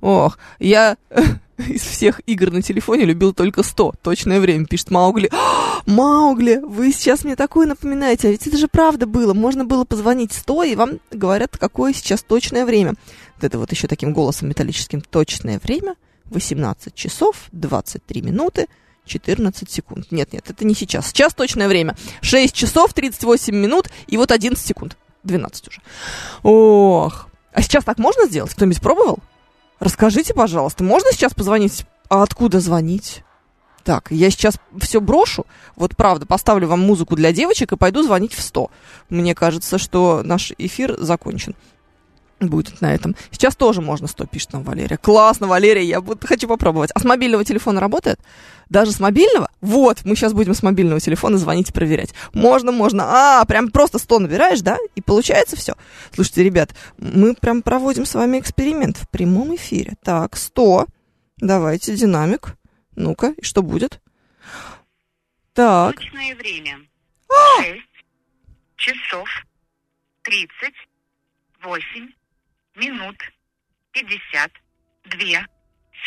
[SPEAKER 2] Ох, я из всех игр на телефоне любил только 100. Точное время, пишет Маугли. «А, Маугли, вы сейчас мне такое напоминаете. А ведь это же правда было. Можно было позвонить 100, и вам говорят, какое сейчас точное время. Вот это вот еще таким голосом металлическим. Точное время 18 часов 23 минуты 14 секунд. Нет, нет, это не сейчас. Сейчас точное время. 6 часов 38 минут и вот 11 секунд. 12 уже. Ох. А сейчас так можно сделать? Кто-нибудь пробовал? Расскажите, пожалуйста, можно сейчас позвонить? А откуда звонить? Так, я сейчас все брошу. Вот правда, поставлю вам музыку для девочек и пойду звонить в 100. Мне кажется, что наш эфир закончен будет на этом. Сейчас тоже можно 100, пишет нам Валерия. Классно, Валерия, я буду, хочу попробовать. А с мобильного телефона работает? Даже с мобильного? Вот, мы сейчас будем с мобильного телефона звонить и проверять. Можно, можно. А, прям просто 100 набираешь, да? И получается все. Слушайте, ребят, мы прям проводим с вами эксперимент в прямом эфире. Так, 100. Давайте, динамик. Ну-ка, и что будет? Так,
[SPEAKER 6] Точное время. 6 часов 38 минут 52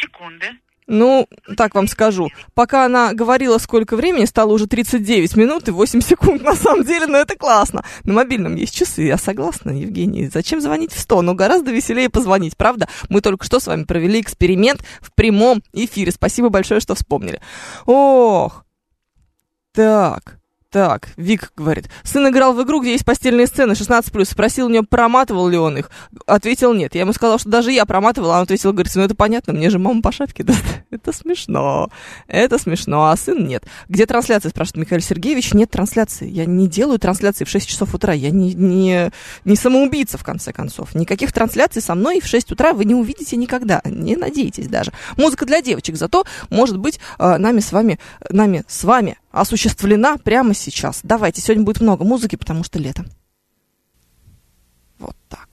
[SPEAKER 6] секунды.
[SPEAKER 2] ну, так вам скажу. Пока она говорила, сколько времени, стало уже 39 минут и 8 секунд на самом деле, но это классно. На мобильном есть часы, я согласна, Евгений. Зачем звонить в 100? Ну, гораздо веселее позвонить, правда? Мы только что с вами провели эксперимент в прямом эфире. Спасибо большое, что вспомнили. Ох, так, так, Вик говорит. Сын играл в игру, где есть постельные сцены 16+. Спросил у него, проматывал ли он их. Ответил нет. Я ему сказал, что даже я проматывал, а он ответил, говорит, ну это понятно, мне же мама по шапке даст. Это смешно. Это смешно, а сын нет. Где трансляция, спрашивает Михаил Сергеевич. Нет трансляции. Я не делаю трансляции в 6 часов утра. Я не, не, не самоубийца, в конце концов. Никаких трансляций со мной в 6 утра вы не увидите никогда. Не надейтесь даже. Музыка для девочек. Зато, может быть, э, нами с вами, нами с вами
[SPEAKER 7] осуществлена прямо сейчас. Давайте, сегодня будет много музыки, потому что лето. Вот так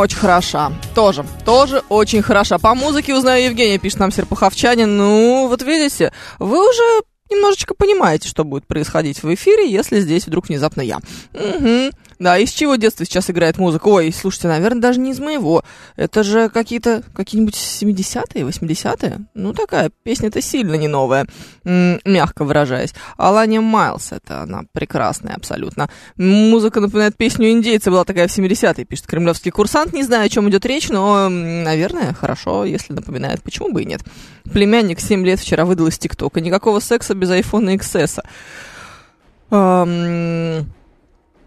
[SPEAKER 7] Очень хороша. Тоже, тоже очень хороша. По музыке узнаю Евгения, пишет нам Серпуховчанин. Ну, вот видите, вы уже немножечко понимаете, что будет происходить в эфире, если здесь вдруг внезапно я. Угу. Да, из чего детства сейчас играет музыка? Ой, слушайте, наверное, даже не из моего. Это же какие-то, какие-нибудь 70-е, 80-е? Ну, такая песня-то сильно не новая, мягко выражаясь. Алания Майлз, это она прекрасная абсолютно. Музыка напоминает песню индейца, была такая в 70-е, пишет кремлевский курсант. Не знаю, о чем идет речь, но, наверное, хорошо, если напоминает, почему бы и нет. Племянник 7 лет вчера выдал из ТикТока. Никакого секса без айфона XS. Ам,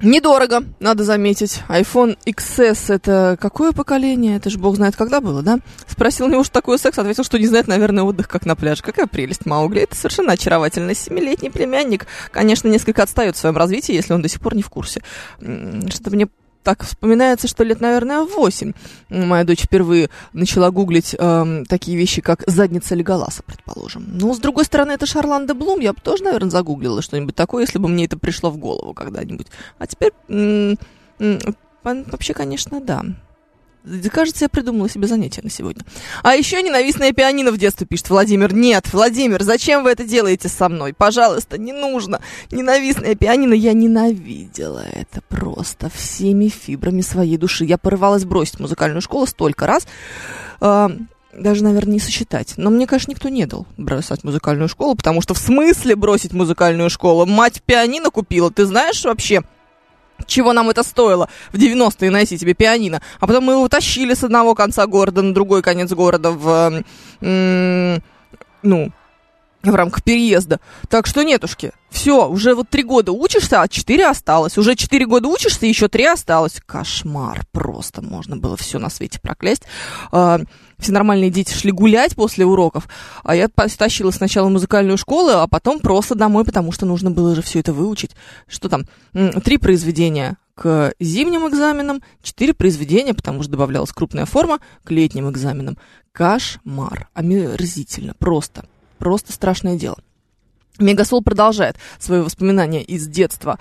[SPEAKER 7] Недорого, надо заметить. iPhone XS это какое поколение? Это же бог знает, когда было, да? Спросил у него, что такое секс, ответил, что не знает, наверное, отдых как на пляже. Какая прелесть Маугли. Это совершенно очаровательно. Семилетний племянник, конечно, несколько отстает в своем развитии, если он до сих пор не в курсе. Что-то мне
[SPEAKER 2] так вспоминается, что лет, наверное, в 8 моя дочь впервые начала гуглить эм, такие вещи, как задница Леголаса, предположим. Но, с другой стороны, это Шарланда Блум, я бы тоже, наверное, загуглила что-нибудь такое, если бы мне это пришло в голову когда-нибудь. А теперь, вообще, конечно, да. Кажется, я придумала себе занятие на сегодня. А еще ненавистное пианино в детстве, пишет Владимир. Нет, Владимир, зачем вы это делаете со мной? Пожалуйста, не нужно. Ненавистное пианино, я ненавидела это просто всеми фибрами своей души. Я порывалась бросить музыкальную школу столько раз, а, даже, наверное, не сосчитать. Но мне, конечно, никто не дал бросать музыкальную школу, потому что в смысле бросить музыкальную школу? Мать пианино купила, ты знаешь вообще? Чего нам это стоило в 90-е найти себе пианино. А потом мы его утащили с одного конца города на другой конец города в, ну, в рамках переезда. Так что нетушки, все, уже вот три года учишься, а четыре осталось. Уже четыре года учишься, еще три осталось. Кошмар просто, можно было все на свете проклясть. А, все нормальные дети шли гулять после уроков, а я тащила сначала музыкальную школу, а потом просто домой, потому что нужно было же все это выучить. Что там? Три произведения к зимним экзаменам, четыре произведения, потому что добавлялась крупная форма, к летним экзаменам. Кошмар. Омерзительно. Просто. Просто страшное дело. Мегасол продолжает свои воспоминания из детства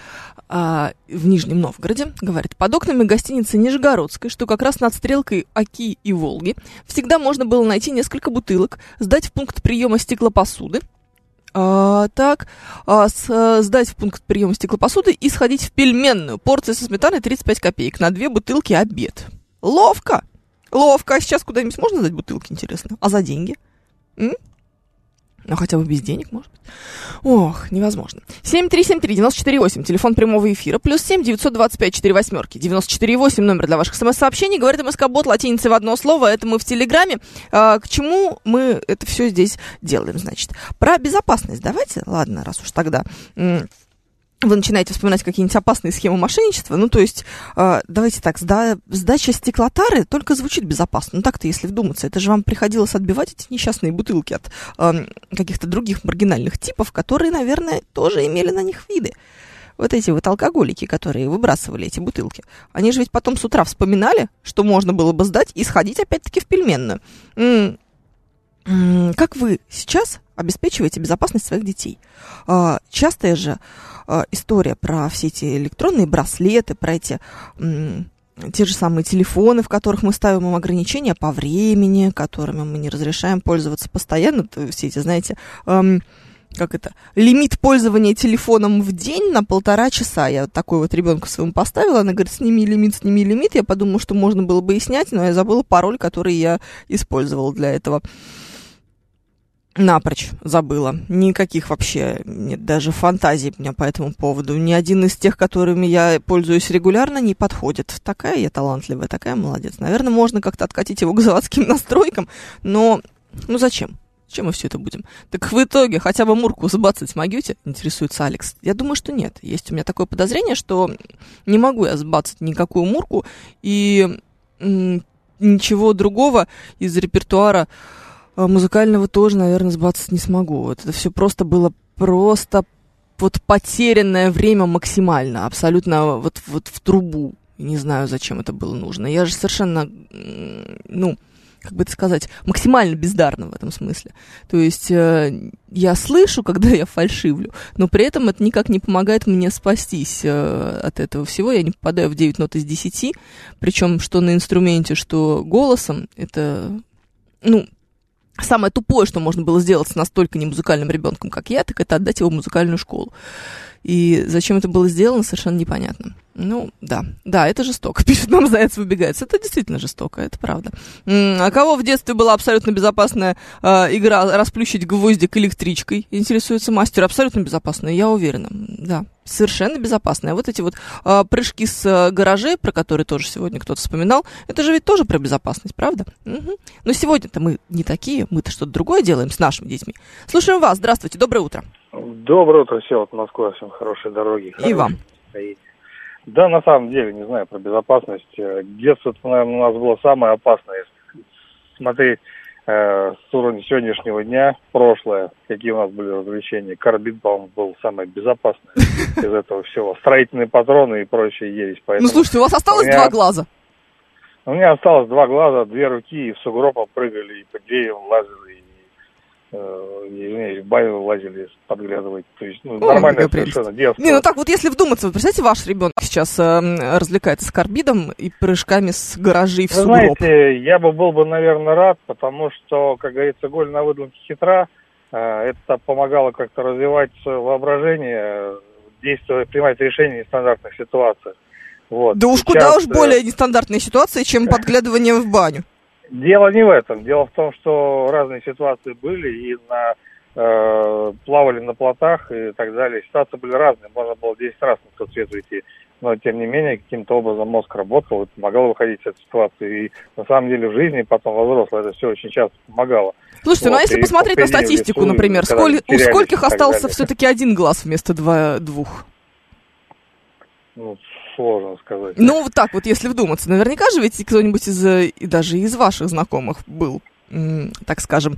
[SPEAKER 2] а, в Нижнем Новгороде. Говорит, под окнами гостиницы Нижегородской, что как раз над стрелкой Оки и Волги, всегда можно было найти несколько бутылок, сдать в пункт приема стеклопосуды, а, так, а, с- а, сдать в пункт приема стеклопосуды и сходить в пельменную. Порция со сметаной 35 копеек. На две бутылки обед. Ловко! Ловко. А сейчас куда-нибудь можно сдать бутылки, интересно? А за деньги? М? Ну, хотя бы без денег, может быть. Ох, невозможно. 7373948, телефон прямого эфира, плюс 7 925 4 восьмерки, 94,8 номер для ваших смс-сообщений. Говорит МСК-бот латиницей в одно слово, это мы в Телеграме. А, к чему мы это все здесь делаем, значит? Про безопасность давайте, ладно, раз уж тогда вы начинаете вспоминать какие-нибудь опасные схемы мошенничества, ну, то есть, э, давайте так, сда- сдача стеклотары только звучит безопасно. Ну, так-то, если вдуматься, это же вам приходилось отбивать эти несчастные бутылки от эм, каких-то других маргинальных типов, которые, наверное, тоже имели на них виды. Вот эти вот алкоголики, которые выбрасывали эти бутылки, они же ведь потом с утра вспоминали, что можно было бы сдать и сходить опять-таки в пельменную. М, м, Как вы сейчас обеспечиваете безопасность своих детей? А, Частая же а, история про все эти электронные браслеты, про эти те же самые телефоны, в которых мы ставим им ограничения по времени, которыми мы не разрешаем пользоваться постоянно. То Все эти, знаете, эм, как это, лимит пользования телефоном в день на полтора часа. Я вот такой вот ребенку своему поставила, она говорит, сними лимит, сними лимит. Я подумала, что можно было бы и снять, но я забыла пароль, который я использовала для этого. Напрочь забыла. Никаких вообще нет даже фантазий у меня по этому поводу. Ни один из тех, которыми я пользуюсь регулярно, не подходит. Такая я талантливая, такая молодец. Наверное, можно как-то откатить его к заводским настройкам, но ну зачем? Чем мы все это будем? Так в итоге хотя бы мурку сбацать могете? Интересуется Алекс. Я думаю, что нет. Есть у меня такое подозрение, что не могу я сбацать никакую мурку, и ничего другого из репертуара музыкального тоже, наверное, сбацать не смогу. Вот это все просто было просто вот потерянное время максимально, абсолютно вот, вот в трубу. Не знаю, зачем это было нужно. Я же совершенно, ну, как бы это сказать, максимально бездарна в этом смысле. То есть э, я слышу, когда я фальшивлю, но при этом это никак не помогает мне спастись э, от этого всего. Я не попадаю в 9 нот из 10, причем что на инструменте, что голосом, это, ну, Самое тупое, что можно было сделать с настолько немузыкальным ребенком, как я, так это отдать его в музыкальную школу. И зачем это было сделано, совершенно непонятно. Ну, да, да, это жестоко. Пишет нам Заяц выбегается. Это действительно жестоко, это правда. А кого в детстве была абсолютно безопасная э, игра расплющить гвоздик электричкой? Интересуется мастер. Абсолютно безопасная, я уверена. Да, совершенно безопасная. Вот эти вот э, прыжки с э, гаражей, про которые тоже сегодня кто-то вспоминал, это же ведь тоже про безопасность, правда? Мгм. Но сегодня-то мы не такие, мы-то что-то другое делаем с нашими детьми. Слушаем вас. Здравствуйте, доброе утро.
[SPEAKER 8] Доброе утро, все от Москвы, всем хорошей дороги.
[SPEAKER 2] И вам.
[SPEAKER 8] Стоите. Да, на самом деле, не знаю про безопасность. Э, Детство, наверное, у нас было самое опасное. Смотреть э, с уровня сегодняшнего дня, прошлое, какие у нас были развлечения. Карбид, по-моему, был самое безопасное из этого всего. Строительные патроны и прочая ересь.
[SPEAKER 2] Ну,
[SPEAKER 8] Поэтому
[SPEAKER 2] слушайте, у вас осталось
[SPEAKER 8] у меня-
[SPEAKER 2] два глаза.
[SPEAKER 8] у меня осталось два глаза, две руки, и в сугробах прыгали, и по деревьям лазили, и, и, извиняюсь, в баню лазили подглядывать. То есть, ну,
[SPEAKER 2] О,
[SPEAKER 8] нормальная
[SPEAKER 2] какая прелесть.
[SPEAKER 8] совершенно детство.
[SPEAKER 2] Не, ну так вот если вдуматься, вот представьте, ваш ребенок сейчас э, развлекается с карбидом и прыжками с гаражей в
[SPEAKER 8] Вы
[SPEAKER 2] сугроб.
[SPEAKER 8] знаете, я бы был бы, наверное, рад, потому что, как говорится, голь на выдумке хитра. Э, Это помогало как-то развивать свое воображение, э, действовать, принимать решения в нестандартных ситуациях. Вот.
[SPEAKER 2] Да уж
[SPEAKER 8] Сейчас,
[SPEAKER 2] куда уж
[SPEAKER 8] э,
[SPEAKER 2] более нестандартные ситуации, чем подглядывание в баню.
[SPEAKER 8] Дело не в этом. Дело в том, что разные ситуации были и на э, плавали на плотах и так далее. Ситуации были разные. Можно было 10 раз на тот свет уйти. Но, тем не менее, каким-то образом мозг работал и помогал выходить из этой ситуации. И, на самом деле, в жизни, потом во взрослой, это все очень часто помогало.
[SPEAKER 2] Слушайте, ну а
[SPEAKER 8] Вот,
[SPEAKER 2] если посмотреть на статистику,
[SPEAKER 8] лесу,
[SPEAKER 2] например, сколь- у скольких остался все-таки один глаз вместо два, двух?
[SPEAKER 8] Ну, сложно сказать.
[SPEAKER 2] Ну, вот так вот, если вдуматься. Наверняка же ведь кто-нибудь из, э, и даже из ваших знакомых был, так скажем,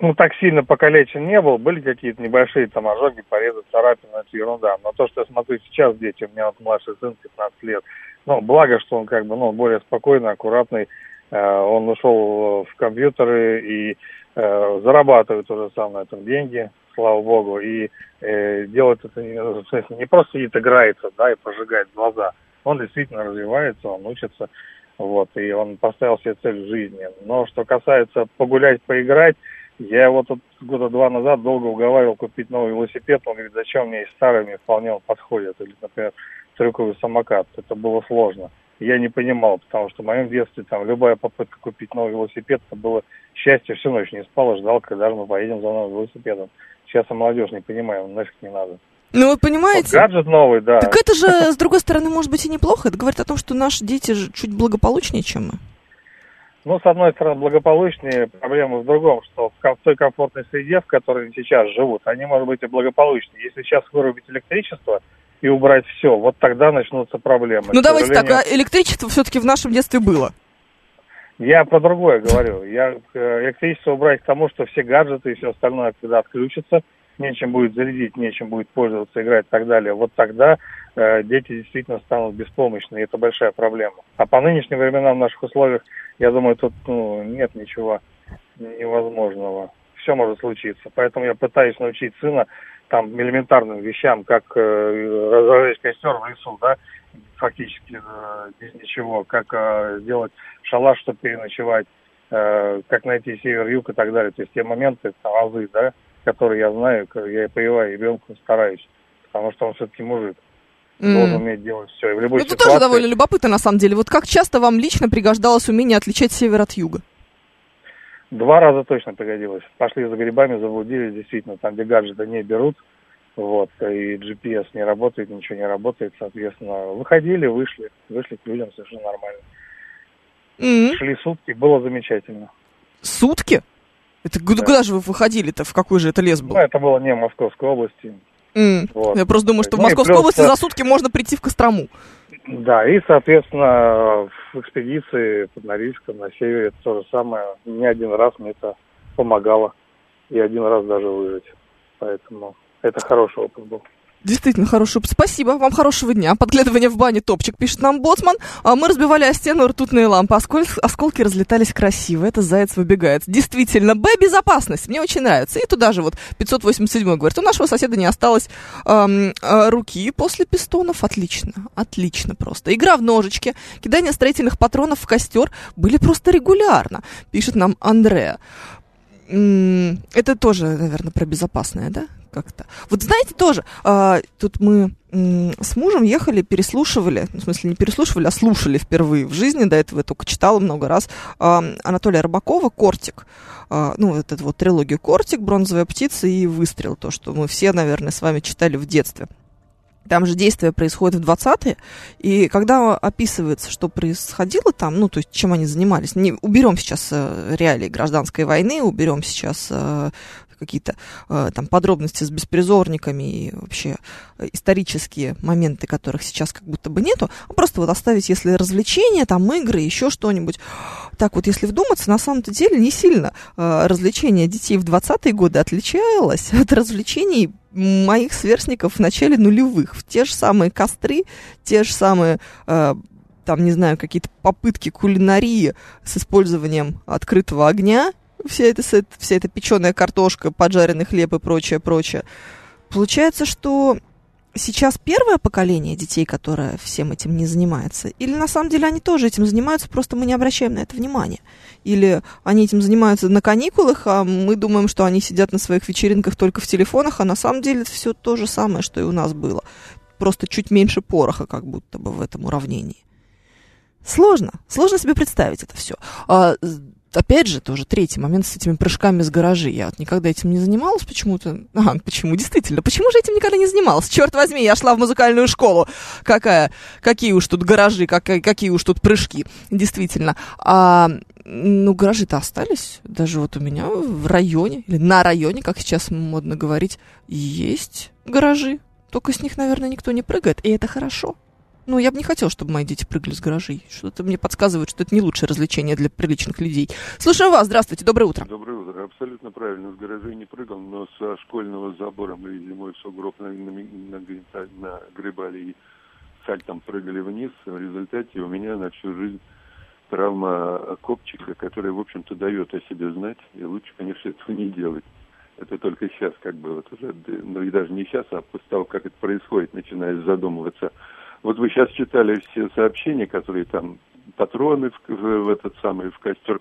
[SPEAKER 8] ну, так сильно покалечен не был. Были какие-то небольшие там ожоги, порезы, царапины, это ерунда. Но то, что я смотрю сейчас, дети, у меня вот младший сын, 15 лет, ну, благо, что он как бы, ну, более спокойный, аккуратный, Э, он ушел в компьютеры и э, зарабатывает уже сам на этом деньги, слава богу, и э, делает это не, просто сидит, играется, да, и прожигает глаза. Он действительно развивается, он учится, вот, и он поставил себе цель в жизни. Но что касается погулять, поиграть, я его тут года два назад долго уговаривал купить новый велосипед. Он говорит, зачем мне и старый, мне вполне он подходит. Или, например, трюковый самокат. Это было сложно. Я не понимал, потому что в моем детстве там любая попытка купить новый велосипед, это было счастье. Всю ночь не спал и ждал, когда же мы поедем за новым велосипедом. Сейчас я молодежь не понимаю, нафиг не надо.
[SPEAKER 2] ну
[SPEAKER 8] Вот
[SPEAKER 2] понимаете?
[SPEAKER 8] гаджет новый, да.
[SPEAKER 2] Так это же, с другой стороны, может быть и неплохо. Это говорит о том, что наши дети же чуть благополучнее, чем мы.
[SPEAKER 8] Ну, с одной стороны, благополучнее, проблема в другом, что в той комфортной среде, в которой сейчас живут, они, может быть, и благополучнее. Если сейчас вырубить электричество и убрать все, вот тогда начнутся проблемы.
[SPEAKER 2] Ну
[SPEAKER 8] К
[SPEAKER 2] давайте так,
[SPEAKER 8] сожалению,
[SPEAKER 2] а электричество все-таки в нашем детстве было.
[SPEAKER 8] Я про другое говорю. Я э, электричество убрать к тому, что все гаджеты и все остальное, когда отключатся, нечем будет зарядить, нечем будет пользоваться, играть и так далее. Вот тогда э, дети действительно станут беспомощны, и это большая проблема. А по нынешним временам в наших условиях, я думаю, тут ну, нет ничего невозможного. Все может случиться. Поэтому я пытаюсь научить сына там элементарным вещам, как э, разжечь костер в лесу, да, фактически э, без ничего, как э, сделать шалаш, чтобы переночевать, э, как найти север-юг и так далее. То есть те моменты, азы, да, которые я знаю, я и прививаю ребенку, стараюсь, потому что он все-таки мужик,
[SPEAKER 2] М.
[SPEAKER 8] должен уметь делать все. И в любой
[SPEAKER 2] Ну, это
[SPEAKER 8] ситуации...
[SPEAKER 2] тоже довольно любопытно, на самом деле. Вот как часто вам лично пригождалось умение отличать север от юга?
[SPEAKER 8] Два раза точно пригодилось. Пошли за грибами, заблудились, действительно, там, где гаджеты не берут, вот, и GPS не работает, ничего не работает, соответственно. Выходили, вышли, вышли к людям совершенно нормально.
[SPEAKER 2] М.
[SPEAKER 8] Шли сутки, было замечательно.
[SPEAKER 2] Сутки? Это
[SPEAKER 8] Да.
[SPEAKER 2] куда же вы выходили-то? В какой же это лес был?
[SPEAKER 8] Ну, это было не в Московской области.
[SPEAKER 2] М.
[SPEAKER 8] Вот.
[SPEAKER 2] Я просто думаю, что в
[SPEAKER 8] Ну и
[SPEAKER 2] Московской
[SPEAKER 8] плюс,
[SPEAKER 2] области за сутки можно прийти в Кострому.
[SPEAKER 8] Да, и, соответственно, в экспедиции под Норильском на севере это то же самое. Не один раз мне это помогало. И один раз даже выжить. Поэтому это хороший опыт был.
[SPEAKER 2] Действительно хороший опыт. Спасибо, вам хорошего дня. Подглядывание в бане топчик, пишет нам Боцман. А мы разбивали о стену ртутные лампы. Осколь- Осколки разлетались красиво. Это заяц выбегает. Действительно, Б, безопасность. Мне очень нравится. И туда же вот 587 говорит, у нашего соседа не осталось эм, руки после пистонов. Отлично, отлично просто. Игра в ножички, кидание строительных патронов в костер были просто регулярно, пишет нам Андреа. Это тоже, наверное, про безопасное, да? Как-то. Вот знаете, тоже, а, тут мы с мужем ехали, переслушивали, ну, в смысле, не переслушивали, а слушали впервые в жизни, до этого я только читала много раз, а, Анатолия Рыбакова «Кортик». А, ну, вот эту вот трилогию «Кортик», «Бронзовая птица» и «Выстрел», то, что мы все, наверное, с вами читали в детстве. Там же действие происходит в 20-е, и когда описывается, что происходило там, ну, то есть чем они занимались, не, уберем сейчас э, реалии гражданской войны, уберем сейчас э, какие-то э, там подробности с беспризорниками и вообще э, исторические моменты, которых сейчас как будто бы нету, а просто вот оставить, если развлечения, там игры, еще что-нибудь. Так вот, если вдуматься, на самом-то деле не сильно э, развлечение детей в 20-е годы отличалось от развлечений моих сверстников в начале нулевых. Те же самые костры, те же самые э, там, не знаю, какие-то попытки кулинарии с использованием открытого огня, вся эта, вся эта печеная картошка, поджаренный хлеб и прочее, прочее. Получается, что сейчас первое поколение детей, которое всем этим не занимается, или на самом деле они тоже этим занимаются, просто мы не обращаем на это внимания. Или они этим занимаются на каникулах, а мы думаем, что они сидят на своих вечеринках только в телефонах, а на самом деле это все то же самое, что и у нас было. Просто чуть меньше пороха, как будто бы в этом уравнении. Сложно, сложно себе представить это все. Опять же, тоже третий момент с этими прыжками с гаражей. Я вот никогда этим не занималась почему-то. А, почему? Действительно, почему же этим никогда не занималась? Черт возьми, я шла в музыкальную школу. Какая, какие уж тут гаражи, какая, какие уж тут прыжки. Действительно. А, ну, гаражи-то остались. Даже вот у меня в районе, или на районе, как сейчас модно говорить, есть гаражи. Только с них, наверное, никто не прыгает, и это хорошо. Ну, я бы не хотела, чтобы мои дети прыгали с гаражей. Что-то мне подсказывает, что это не лучшее развлечение для приличных людей. Слушаю вас. Здравствуйте. Доброе утро.
[SPEAKER 9] Доброе утро. Абсолютно правильно. С гаражей не прыгал, но со школьного забора мы зимой в сугроб на- на- на- нагребали и сальтом прыгали вниз. В результате у меня на всю жизнь травма копчика, которая, в общем-то, дает о себе знать. И лучше, конечно, этого не делать. Это только сейчас, как бы, вот уже, ну и даже не сейчас, а после того, как это происходит, начинаешь задумываться. Вот вы сейчас читали все сообщения, которые там патроны в, в- в этот самый в костер.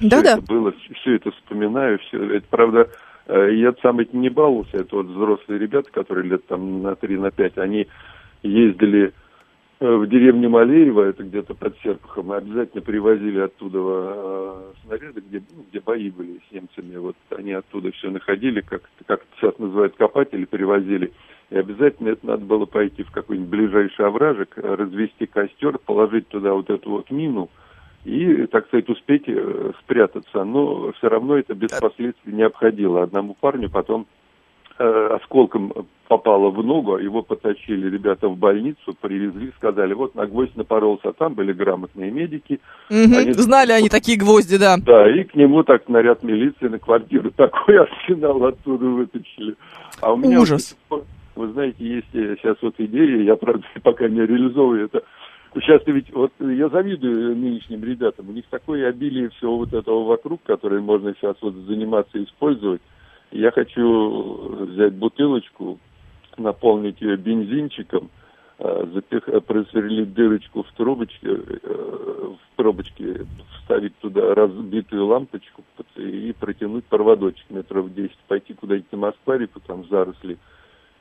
[SPEAKER 2] Да-да.
[SPEAKER 9] это было, все это вспоминаю, все. Это правда, э, я сам этим не баловался, это вот взрослые ребята, которые лет там на 3, на 5, они ездили э, в деревню Малеево, это где-то под Серпухом, и обязательно привозили оттуда э, снаряды, где, ну, где бои были с немцами. Вот они оттуда все находили, как, как это сейчас называют, копатели привозили. И обязательно это надо было пойти в какой-нибудь ближайший овражек, развести костер, положить туда вот эту вот мину и, так сказать, успеть э, спрятаться. Но все равно это без последствий не обходило. Одному парню потом э, осколком попало в ногу, его потащили ребята в больницу, привезли, сказали, вот на гвоздь напоролся, а там были грамотные медики.
[SPEAKER 2] Мгм.
[SPEAKER 9] Они-
[SPEAKER 2] Знали они такие гвозди, да.
[SPEAKER 9] Да, и к нему так наряд милиции на квартиру такой арсенал оттуда вытащили. А у меня
[SPEAKER 2] Ужас.
[SPEAKER 9] вот, вы знаете, есть э, сейчас вот идея, я, правда, пока не реализовываю это. Сейчас ведь, вот я завидую нынешним ребятам, у них такое обилие всего вот этого вокруг, которое можно сейчас вот заниматься и использовать. Я хочу взять бутылочку, наполнить ее бензинчиком, э, запих, э, просверлить дырочку в трубочке, в пробочке, вставить туда разбитую лампочку и протянуть проводочек метров 10, пойти куда-нибудь на Москварику, там заросли,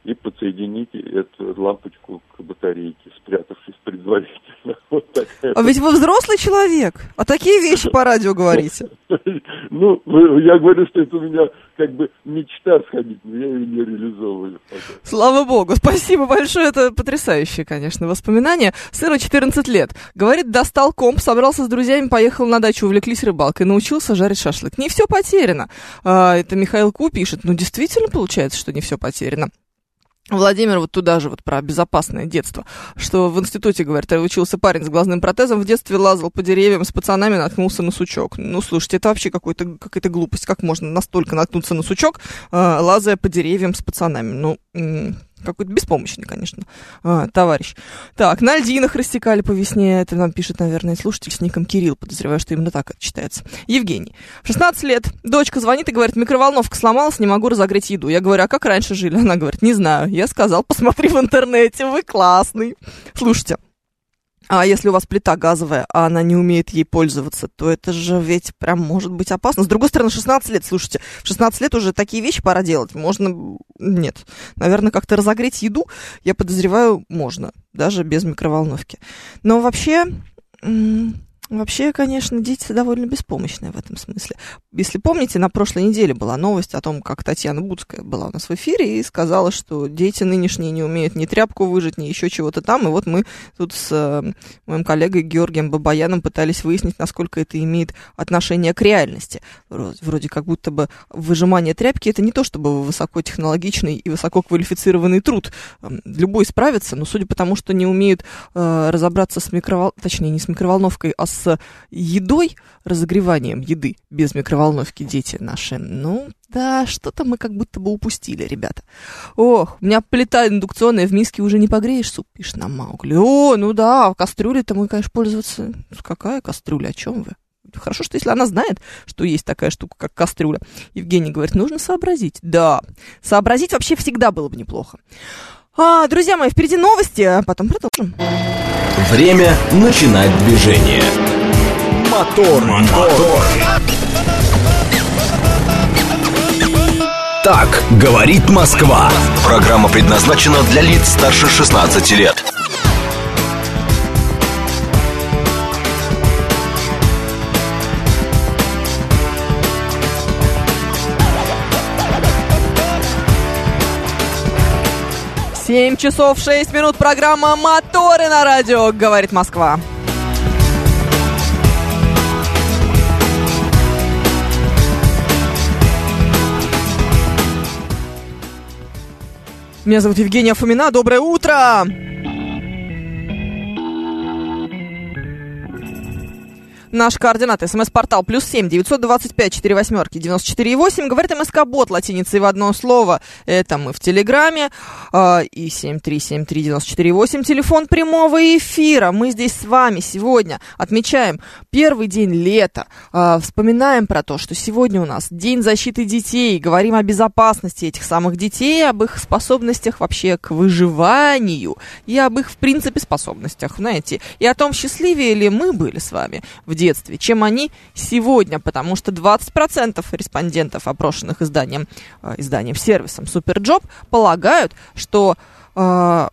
[SPEAKER 9] и подсоединить эту лампочку к батарейке, спрятавшись предварительно. Вот такая
[SPEAKER 2] А ведь вы взрослый человек, а такие вещи по радио говорите.
[SPEAKER 9] Ну, я говорю, что это у меня как бы мечта сходить, но я ее не реализовываю.
[SPEAKER 2] Слава богу, спасибо большое, это потрясающее, конечно, воспоминания. Сыну 14 лет. Говорит, достал комп, собрался с друзьями, поехал на дачу, увлеклись рыбалкой, научился жарить шашлык. Не все потеряно. А, это Михаил Ку пишет. Ну, действительно получается, что не все потеряно. Владимир вот туда же вот про безопасное детство, что в институте, говорит, учился парень с глазным протезом, в детстве лазал по деревьям с пацанами, наткнулся на сучок. Ну, слушайте, это вообще какой-то, какая-то глупость, как можно настолько наткнуться на сучок, э, лазая по деревьям с пацанами. Ну, какой-то беспомощный, конечно, а, товарищ. Так, на льдинах рассекали по весне, это нам пишет, наверное, слушатель с ником Кирилл, подозреваю, что именно так это читается. Евгений, 16 лет, дочка звонит и говорит, микроволновка сломалась, не могу разогреть еду. Я говорю, а как раньше жили? Она говорит, не знаю. Я сказал, посмотри в интернете, вы классный. Слушайте, а если у вас плита газовая, а она не умеет ей пользоваться, то это же ведь прям может быть опасно. С другой стороны, 16 лет, слушайте, в 16 лет уже такие вещи пора делать. Можно, нет, наверное, как-то разогреть еду, я подозреваю, можно, даже без микроволновки. Но вообще, Вообще, конечно, дети довольно беспомощные в этом смысле. Если помните, на прошлой неделе была новость о том, как Татьяна Будская была у нас в эфире и сказала, что дети нынешние не умеют ни тряпку выжить, ни еще чего-то там. И вот мы тут с э, моим коллегой Георгием Бабаяном пытались выяснить, насколько это имеет отношение к реальности. Вроде, как будто бы выжимание тряпки это не то, чтобы высокотехнологичный и высококвалифицированный труд. Эм, Любой справится, но судя по тому, что не умеют э, разобраться с микровол... точнее, не с микроволновкой, а с едой, разогреванием еды без микроволновки дети наши, ну, да, что-то мы как будто бы упустили, ребята. Ох, у меня плита индукционная, в миске уже не погреешь суп, пишет нам Маугли. О, ну да, кастрюлей-то мы, конечно, пользоваться... Какая кастрюля, о чем вы? Хорошо, что если она знает, что есть такая штука, как кастрюля. Евгений говорит, нужно сообразить. Да, сообразить вообще всегда было бы неплохо. А, друзья мои, впереди новости, а потом продолжим.
[SPEAKER 1] Время начинать движение. Мотор, мотор. Так говорит Москва. Программа предназначена для лиц старше 16 лет.
[SPEAKER 2] Семь часов шесть минут, программа «Моторы на радио», говорит Москва. Меня зовут Евгения Фомина. Доброе утро! Наш координат. СМС-портал плюс семь девятьсот двадцать пять четыре восьмерки девяносто четыре восемь. Говорит МСК-бот латиницей в одно слово. Это мы в Телеграме. А, и семь три семь три девяносто четыре восемь. Телефон прямого эфира. Мы здесь с вами сегодня отмечаем первый день лета. А, вспоминаем про то, что сегодня у нас День защиты детей. Говорим о безопасности этих самых детей, об их способностях вообще к выживанию. И об их, в принципе, способностях, знаете. И о том, счастливее ли мы были с вами в детстве, чем они сегодня, потому что 20% респондентов, опрошенных изданием, э, изданием сервисом Суперджоb, полагают, что э,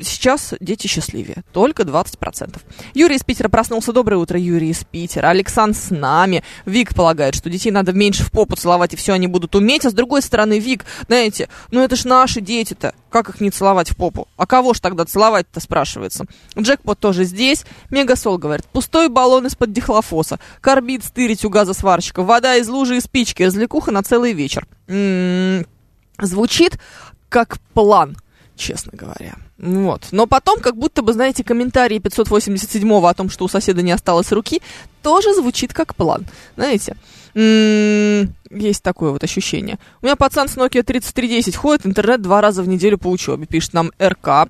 [SPEAKER 2] сейчас дети счастливее. Только 20%. Юрий из Питера проснулся. Доброе утро, Юрий из Питера. Александр с нами. Вик полагает, что детей надо меньше в попу целовать, и все они будут уметь. А с другой стороны, Вик, знаете, ну это ж наши дети-то. Как их не целовать в попу? А кого ж тогда целовать-то, спрашивается. Джекпот тоже здесь. Мегасол говорит, пустой баллон из-под дихлофоса. Карбид стырить у газосварщика. Вода из лужи и спички. Развлекуха на целый вечер. М-м-м. Звучит как план, честно говоря. Вот. Но потом, как будто бы, знаете, комментарии 587-го о том, что у соседа не осталось руки, тоже звучит как план. Знаете, есть такое вот ощущение. У меня пацан с Nokia 3310 ходит интернет два раза в неделю по учебе, пишет нам РК.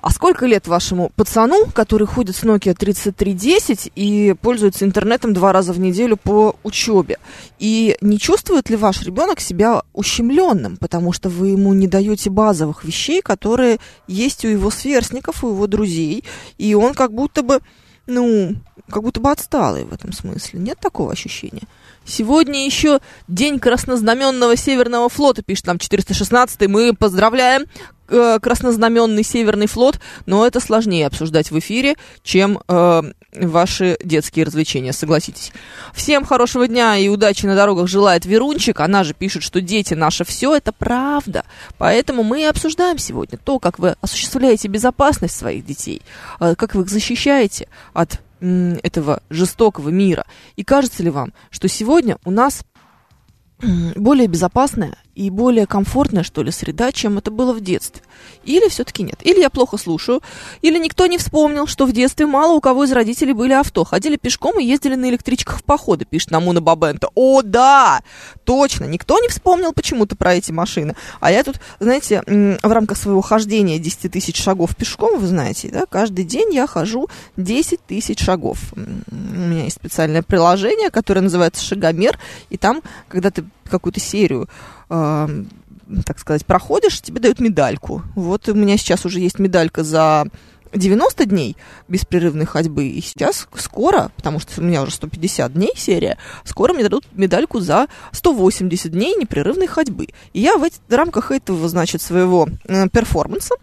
[SPEAKER 2] А сколько лет вашему пацану, который ходит с Nokia 3310 и пользуется интернетом два раза в неделю по учебе? И не чувствует ли ваш ребенок себя ущемленным, потому что вы ему не даете базовых вещей, которые есть у его сверстников, у его друзей, и он как будто бы, ну, как будто бы отсталый в этом смысле. Нет такого ощущения? Сегодня еще день краснознаменного Северного флота, пишет нам 416 Мы поздравляем краснознаменный Северный флот, но это сложнее обсуждать в эфире, чем э, ваши детские развлечения, согласитесь. Всем хорошего дня и удачи на дорогах желает Верунчик. Она же пишет, что дети наше все, это правда. Поэтому мы и обсуждаем сегодня то, как вы осуществляете безопасность своих детей, э, как вы их защищаете от м, этого жестокого мира. И кажется ли вам, что сегодня у нас более безопасная и более комфортная, что ли, среда, чем это было в детстве? Или все-таки нет? Или я плохо слушаю, или никто не вспомнил, что в детстве мало у кого из родителей были авто, ходили пешком и ездили на электричках в походы, пишет Намуна Бабента. О, да! Точно! Никто не вспомнил почему-то про эти машины. А я тут, знаете, в рамках своего хождения 10 тысяч шагов пешком, вы знаете, да, каждый день я хожу 10 тысяч шагов. У меня есть специальное приложение, которое называется «Шагомер», и там, когда ты какую-то серию так сказать, проходишь, тебе дают медальку. Вот у меня сейчас уже есть медалька за 90 дней беспрерывной ходьбы, и сейчас скоро, потому что у меня уже 150 дней серия, скоро мне дадут медальку за 180 дней непрерывной ходьбы. И я в, эти, в рамках этого, значит, своего э, перформанса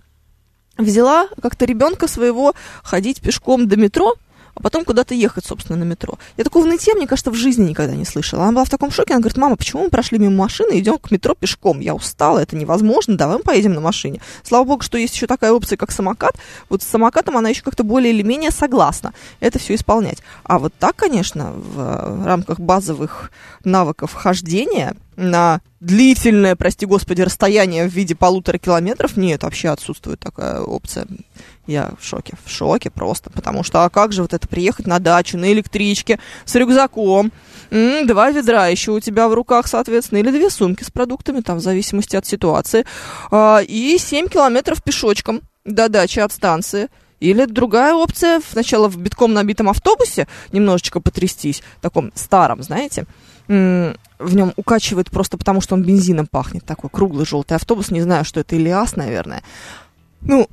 [SPEAKER 2] взяла как-то ребенка своего ходить пешком до метро, а потом куда-то ехать, собственно, на метро. Я такого нытья, мне кажется, в жизни никогда не слышала. Она была в таком шоке, она говорит, мама, почему мы прошли мимо машины идем к метро пешком? Я устала, это невозможно, давай мы поедем на машине. Слава богу, что есть еще такая опция, как самокат. Вот с самокатом она еще как-то более или менее согласна это все исполнять. А вот так, конечно, в э, рамках базовых навыков хождения на длительное, прости господи, расстояние в виде полутора километров, нет, вообще отсутствует такая опция. Я в шоке, в шоке просто, потому что а как же вот это приехать на дачу на электричке с рюкзаком, М, два ведра еще у тебя в руках, соответственно, или две сумки с продуктами, там, в зависимости от ситуации, а, и 7 километров пешочком до дачи от станции. Или другая опция, сначала в битком набитом автобусе немножечко потрястись, таком старом, знаете, в нем укачивает просто потому, что он бензином пахнет, такой круглый желтый автобус, не знаю, что это Илиас, наверное. Ну,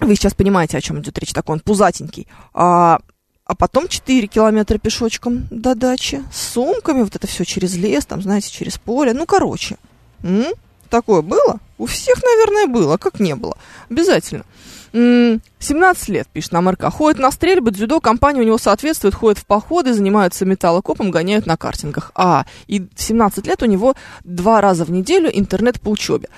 [SPEAKER 2] вы сейчас понимаете, о чем идет речь, такой он пузатенький. А, а потом 4 километра пешочком до дачи, с сумками, вот это все через лес, там, знаете, через поле. Ну, короче, м? такое было? У всех, наверное, было, как не было. Обязательно. М, 17 лет, пишет нам РК. Ходит на стрельбы, дзюдо, компания у него соответствует, ходит в походы, занимаются металлокопом, гоняют на картингах. А, и в 17 лет у него два раза в неделю интернет по учебе.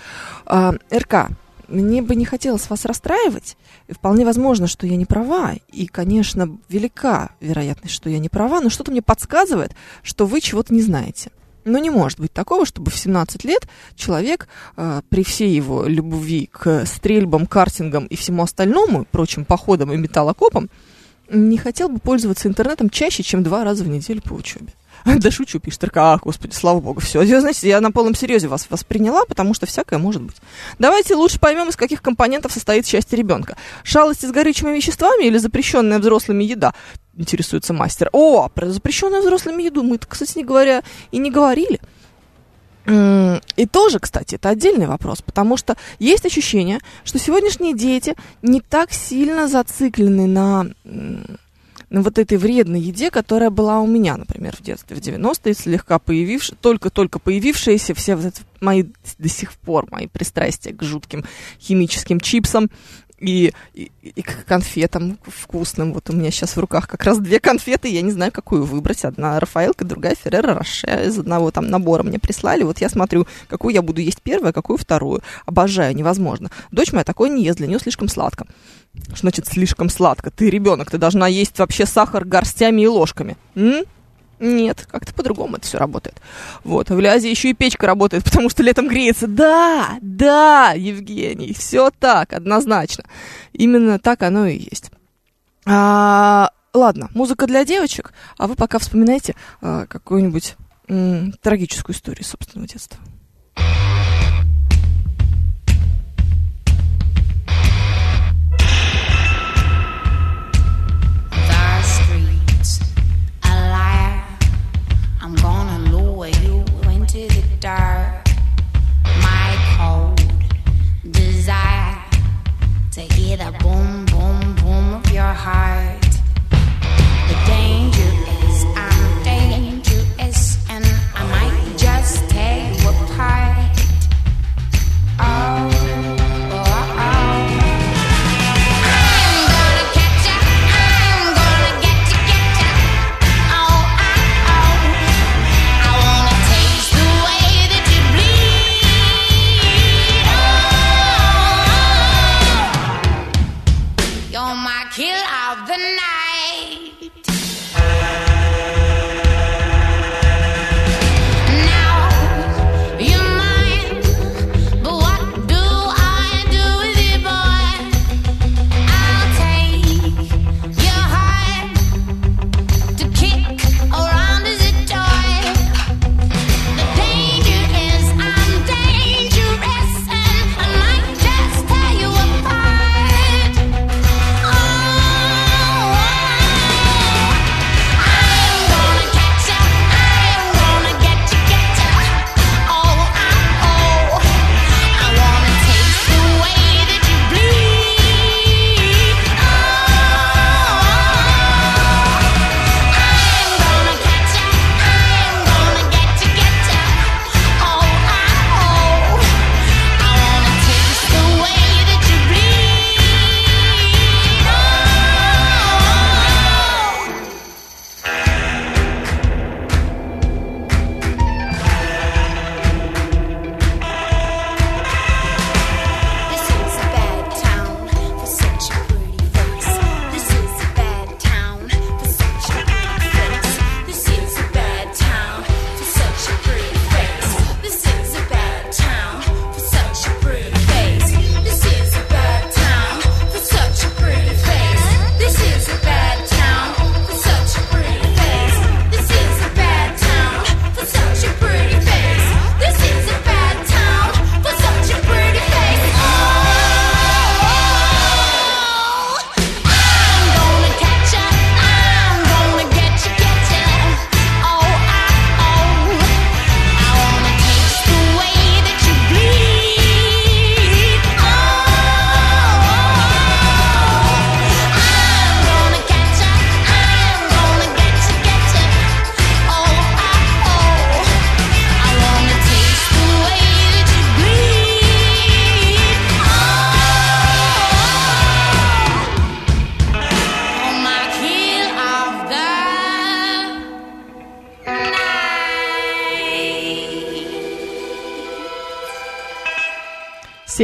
[SPEAKER 2] А, РК, мне бы не хотелось вас расстраивать. Вполне возможно, что я не права. И, конечно, велика вероятность, что я не права, но что-то мне подсказывает, что вы чего-то не знаете. Но не может быть такого, чтобы в 17 лет человек э, при всей его любви к стрельбам, картингам и всему остальному, прочим походам и металлокопам, не хотел бы пользоваться интернетом чаще, чем два раза в неделю по учебе. Да шучу, пишет РК. А, господи, слава богу, все. Я, знаете, я на полном серьезе вас восприняла, потому что всякое может быть. Давайте лучше поймем, из каких компонентов состоит счастье ребенка. Шалости с горючими веществами или запрещенная взрослыми еда? Интересуется мастер. О, про запрещенную взрослыми еду мы, кстати не говоря, и не говорили. И тоже, кстати, это отдельный вопрос, потому что есть ощущение, что сегодняшние дети не так сильно зациклены на вот этой вредной еде, которая была у меня, например, в детстве, в 90-е, слегка появившаяся, только-только появившиеся, все вот мои до сих пор, мои пристрастия к жутким химическим чипсам, и, и, и конфетам вкусным. Вот у меня сейчас в руках как раз две конфеты, я не знаю, какую выбрать. Одна Рафаэлка, другая Феррера Роше. Из одного там набора мне прислали. Вот я смотрю, какую я буду есть первую, а какую вторую. Обожаю, невозможно. Дочь моя такое не ест, для нее слишком сладко. Что значит слишком сладко? Ты ребенок, ты должна есть вообще сахар горстями и ложками. М? Нет, как-то по-другому это все работает. Вот, в Азии еще и печка работает, потому что летом греется. Да, да, Евгений, все так, однозначно. Именно так оно и есть. А, ладно, музыка для девочек, а вы пока вспоминайте а, какую-нибудь м, трагическую историю собственного детства.
[SPEAKER 7] high.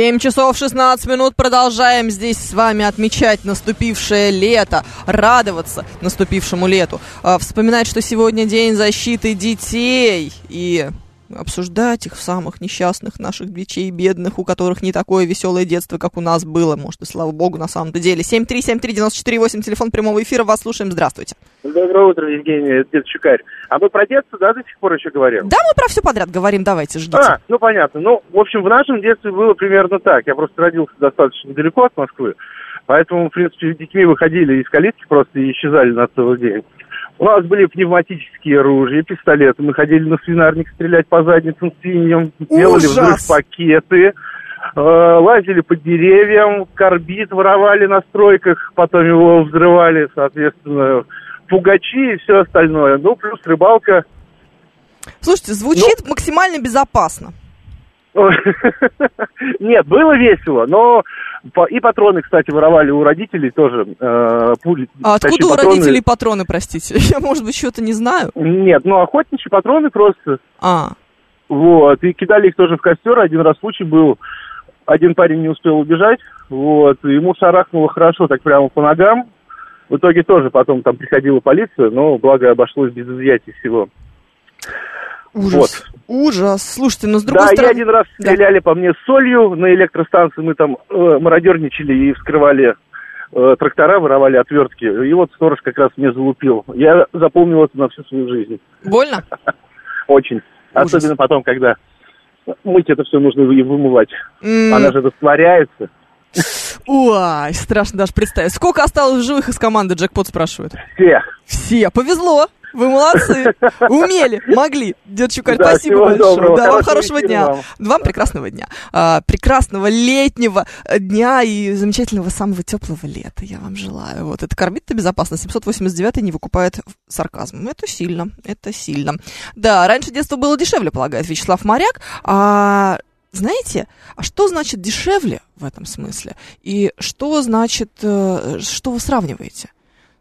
[SPEAKER 2] 7 часов 16 минут. Продолжаем здесь с вами отмечать наступившее лето, радоваться наступившему лету, а, вспоминать, что сегодня день защиты детей и обсуждать их самых несчастных наших детей, бедных, у которых не такое веселое детство, как у нас было, может, и слава богу, на самом-то деле. 7373948, телефон прямого эфира, вас слушаем, здравствуйте.
[SPEAKER 10] Доброе утро, Евгений, это дед Щукарь. А мы про детство, да, до сих пор еще говорим?
[SPEAKER 2] Да, мы про все подряд говорим, давайте, ждите.
[SPEAKER 10] А, ну понятно. Ну, в общем, в нашем детстве было примерно так. Я просто родился достаточно далеко от Москвы, поэтому, в принципе, с детьми выходили из калитки просто и исчезали на целый день. У нас были пневматические оружия, пистолеты. Мы ходили на свинарник стрелять по задницам свиньям, делали
[SPEAKER 2] Ужас!
[SPEAKER 10] взрыв-пакеты, э, лазили по деревьям, карбид воровали на стройках, потом его взрывали, соответственно, пугачи и все остальное. Ну, плюс рыбалка.
[SPEAKER 2] Слушайте, звучит максимально безопасно.
[SPEAKER 10] Нет, было весело, но и патроны, кстати, воровали у родителей тоже. э, пули,
[SPEAKER 2] А откуда у
[SPEAKER 10] патроны-
[SPEAKER 2] родителей патроны, простите? Я, может быть, что-то не знаю.
[SPEAKER 10] Нет, ну охотничьи патроны просто.
[SPEAKER 2] А.
[SPEAKER 10] Вот, и кидали их тоже в костер. Один раз случай был, один парень не успел убежать, вот, ему шарахнуло хорошо так прямо по ногам. В итоге тоже потом там приходила полиция, но благо обошлось без изъятий всего.
[SPEAKER 2] Ужас. Ужас. Слушайте, но с другой
[SPEAKER 10] да,
[SPEAKER 2] стороны...
[SPEAKER 10] и один раз стреляли по мне солью на электростанции, мы там э, мародерничали и вскрывали э, трактора, воровали отвертки. И вот сторож как раз мне залупил. Я запомнил это на всю свою жизнь.
[SPEAKER 2] Больно?
[SPEAKER 10] Очень. Особенно потом, когда мыть это все нужно и вымывать. Она же растворяется.
[SPEAKER 2] Ой, страшно даже представить. Сколько осталось в живых из команды, Джекпот спрашивает?
[SPEAKER 10] Все.
[SPEAKER 2] Все. Повезло. Вы молодцы. Умели, могли. Дед Чукарь,
[SPEAKER 10] Да,
[SPEAKER 2] спасибо большое.
[SPEAKER 10] доброго.
[SPEAKER 2] Да, вам
[SPEAKER 10] Хорошего
[SPEAKER 2] дня.
[SPEAKER 10] вам.
[SPEAKER 2] Вам прекрасного дня. А, прекрасного летнего э, дня и замечательного самого теплого лета. Я вам желаю. Вот это кормит-то безопасно. 789 не выкупает сарказм. Это сильно. Это сильно. Да, раньше детство было дешевле, полагает Вячеслав Моряк. А знаете, а что значит дешевле в этом смысле? И что значит, э, что вы сравниваете?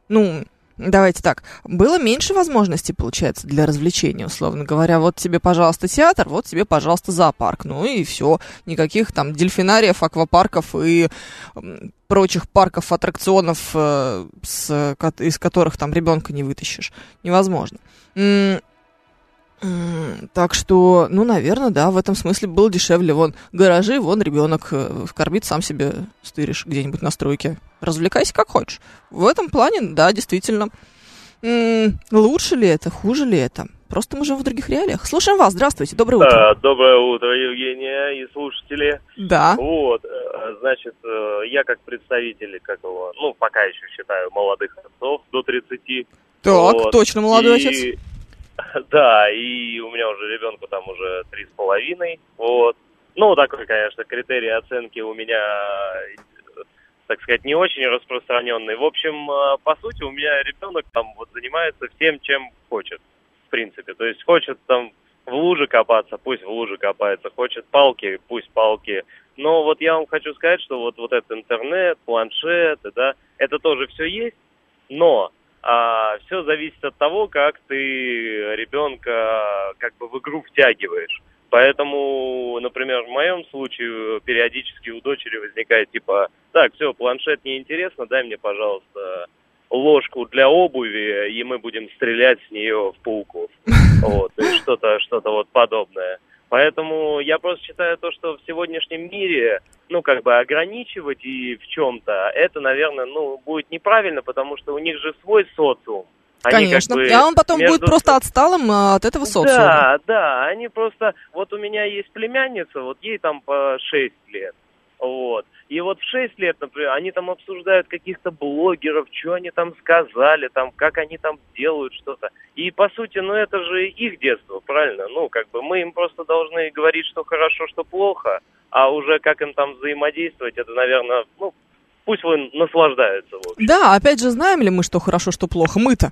[SPEAKER 2] Ну, давайте так, было меньше возможностей, получается, для развлечения, условно говоря. Вот тебе, пожалуйста, театр, вот тебе, пожалуйста, зоопарк. Ну и все. Никаких там дельфинариев, аквапарков и прочих парков, аттракционов, э, с, из которых там ребенка не вытащишь. Невозможно. Так что, ну, наверное, да, в этом смысле было дешевле. Вон гаражи, вон ребенок э, вкормит, сам себе стыришь где-нибудь на стройке. Развлекайся как хочешь. В этом плане, да, действительно. Лучше ли это, хуже ли это? Просто мы живем в других реалиях. Слушаем вас. Здравствуйте. Доброе утро.
[SPEAKER 11] Доброе утро, Евгения и слушатели.
[SPEAKER 2] Да.
[SPEAKER 11] Вот, э, значит, э, я как представитель, как его, ну, пока еще считаю молодых отцов до 30.
[SPEAKER 2] Так,
[SPEAKER 11] Вот.
[SPEAKER 2] точно молодой
[SPEAKER 11] И-
[SPEAKER 2] отец.
[SPEAKER 11] Да, и у меня уже ребенку там уже три с половиной, вот. Ну, такой, конечно, критерий оценки у меня, так сказать, не очень распространенный. В общем, э, по сути, у меня ребенок там вот занимается всем, чем хочет, в принципе. То есть хочет там в луже копаться, пусть в луже копается, хочет палки, пусть палки. Но вот я вам хочу сказать, что вот, вот этот интернет, планшеты, да, это тоже все есть, но все зависит от того, как ты ребенка как бы в игру втягиваешь. Поэтому, например, в моем случае периодически у дочери возникает типа, так, все, планшет неинтересно, дай мне, пожалуйста, ложку для обуви, и мы будем стрелять с нее в пауков. Вот, есть что-то, что-то вот подобное. Поэтому я просто считаю то, что в сегодняшнем мире, ну, как бы ограничивать и в чем-то, это, наверное, ну, будет неправильно, потому что у них же свой социум. Они как
[SPEAKER 2] Конечно.
[SPEAKER 11] бы
[SPEAKER 2] а он потом будет
[SPEAKER 11] между
[SPEAKER 2] просто отсталым а, от этого социума.
[SPEAKER 11] да, да, они просто... Вот у меня есть племянница, вот ей там по 6 лет. Вот. И вот в 6 лет, например, они там обсуждают каких-то блогеров, что они там сказали, там, как они там делают что-то. И, по сути, ну, это же их детство, правильно? Ну, как бы мы им просто должны говорить, что хорошо, что плохо, а уже как им там взаимодействовать, это, наверное, ну, пусть вы наслаждаются.
[SPEAKER 2] Да, опять же, знаем ли мы, что хорошо, что плохо? Мы-то.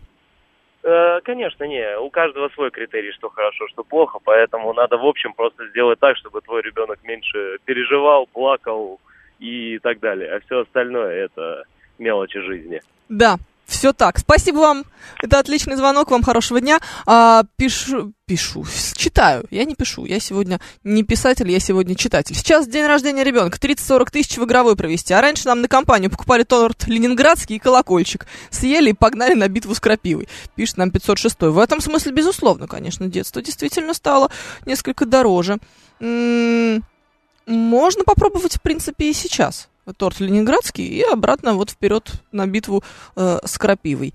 [SPEAKER 11] Э, Конечно, не. У каждого свой критерий, что хорошо, что плохо, поэтому надо, в общем, просто сделать так, чтобы твой ребенок меньше переживал, плакал и так далее. А все остальное это мелочи жизни.
[SPEAKER 2] Да, Все так. Спасибо вам. Это отличный звонок. Вам хорошего дня. А, пишу, пишу, читаю. Я не пишу. Я сегодня не писатель, я сегодня читатель. Сейчас день рождения ребенка. 30-40 тысяч в игровой провести. А раньше нам на компанию покупали торт ленинградский и колокольчик. Съели и погнали на битву с крапивой. Пишет нам 506. В этом смысле, безусловно, конечно, детство действительно стало несколько дороже. М, Можно попробовать, в принципе, и сейчас торт ленинградский и обратно вот вперед на битву э, с крапивой.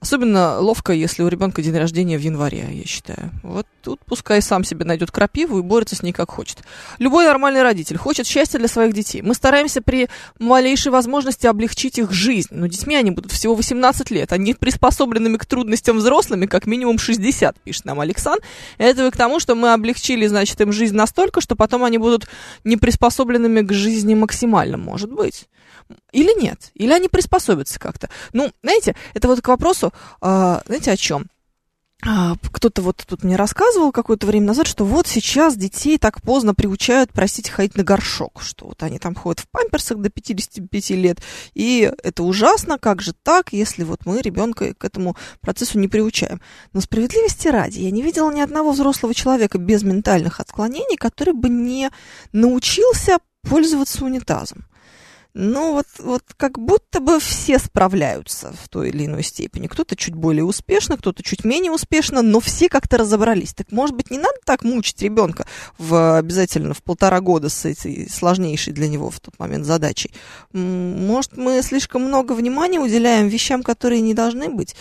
[SPEAKER 2] Особенно ловко, если у ребенка день рождения в январе, я считаю. Вот тут пускай сам себе найдет крапиву и борется с ней как хочет. Любой нормальный родитель хочет счастья для своих детей. Мы стараемся при малейшей возможности облегчить их жизнь. Но детьми они будут всего 18 лет. Они приспособленными к трудностям взрослыми как минимум 60, пишет нам Александр. Это вы к тому, что мы облегчили, значит, им жизнь настолько, что потом они будут не приспособленными к жизни максимально, может быть. Или нет? Или они приспособятся как-то? Ну, знаете, это вот к вопросу, а, знаете, о чем? А, Кто-то вот тут мне рассказывал какое-то время назад, что вот сейчас детей так поздно приучают, простите, ходить на горшок, что вот они там ходят в памперсах до 55 лет, и это ужасно, как же так, если вот мы ребенка к этому процессу не приучаем. Но справедливости ради, я не видела ни одного взрослого человека без ментальных отклонений, который бы не научился пользоваться унитазом. Ну, вот, вот как будто бы все справляются в той или иной степени. Кто-то чуть более успешно, кто-то чуть менее успешно, но все как-то разобрались. Так, может быть, не надо так мучить ребенка в, обязательно в полтора года с этой сложнейшей для него в тот момент задачей? Может, мы слишком много внимания уделяем вещам, которые не должны быть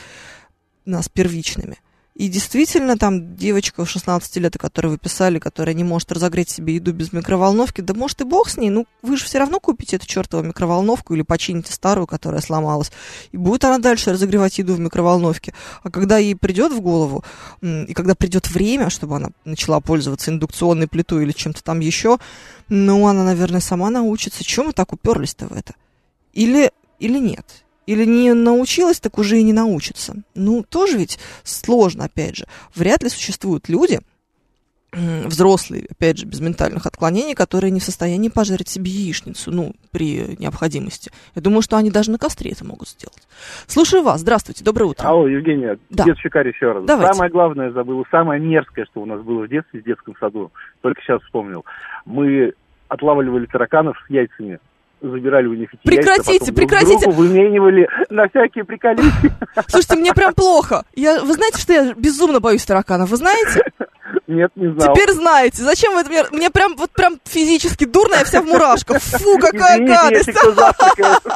[SPEAKER 2] нас первичными? И действительно, там девочка 16 лет, о которой вы писали, которая не может разогреть себе еду без микроволновки, да может и бог с ней, ну вы же все равно купите эту чертову микроволновку или почините старую, которая сломалась, и будет она дальше разогревать еду в микроволновке. А когда ей придет в голову, и когда придет время, чтобы она начала пользоваться индукционной плитой или чем-то там еще, ну она, наверное, сама научится. Чем мы так уперлись-то в это? Или, или нет? Или не научилась, так уже и не научится. Ну, тоже ведь сложно, опять же. Вряд ли существуют люди, взрослые, опять же, без ментальных отклонений, которые не в состоянии пожарить себе яичницу, ну, при необходимости. Я думаю, что они даже на костре это могут сделать. Слушаю вас. Здравствуйте. Доброе утро.
[SPEAKER 10] Алло, Евгения,
[SPEAKER 2] Да.
[SPEAKER 10] дед Щекарь еще раз.
[SPEAKER 2] Давайте.
[SPEAKER 10] Самое главное забыл, самое мерзкое, что у нас было в детстве, в детском саду, только сейчас вспомнил. Мы отлавливали тараканов с яйцами, забирали у них эти
[SPEAKER 2] Прекратите,
[SPEAKER 10] яйца, друг
[SPEAKER 2] прекратите.
[SPEAKER 10] другу выменивали на всякие приколюхи.
[SPEAKER 2] Слушайте, мне прям плохо. Я, вы знаете, что я безумно боюсь тараканов? Вы знаете?
[SPEAKER 10] Нет, не знал.
[SPEAKER 2] Теперь знаете. Зачем вы это мне... Мне прям, вот прям физически дурно, я вся в мурашках. Фу, какая
[SPEAKER 10] Извините,
[SPEAKER 2] гадость.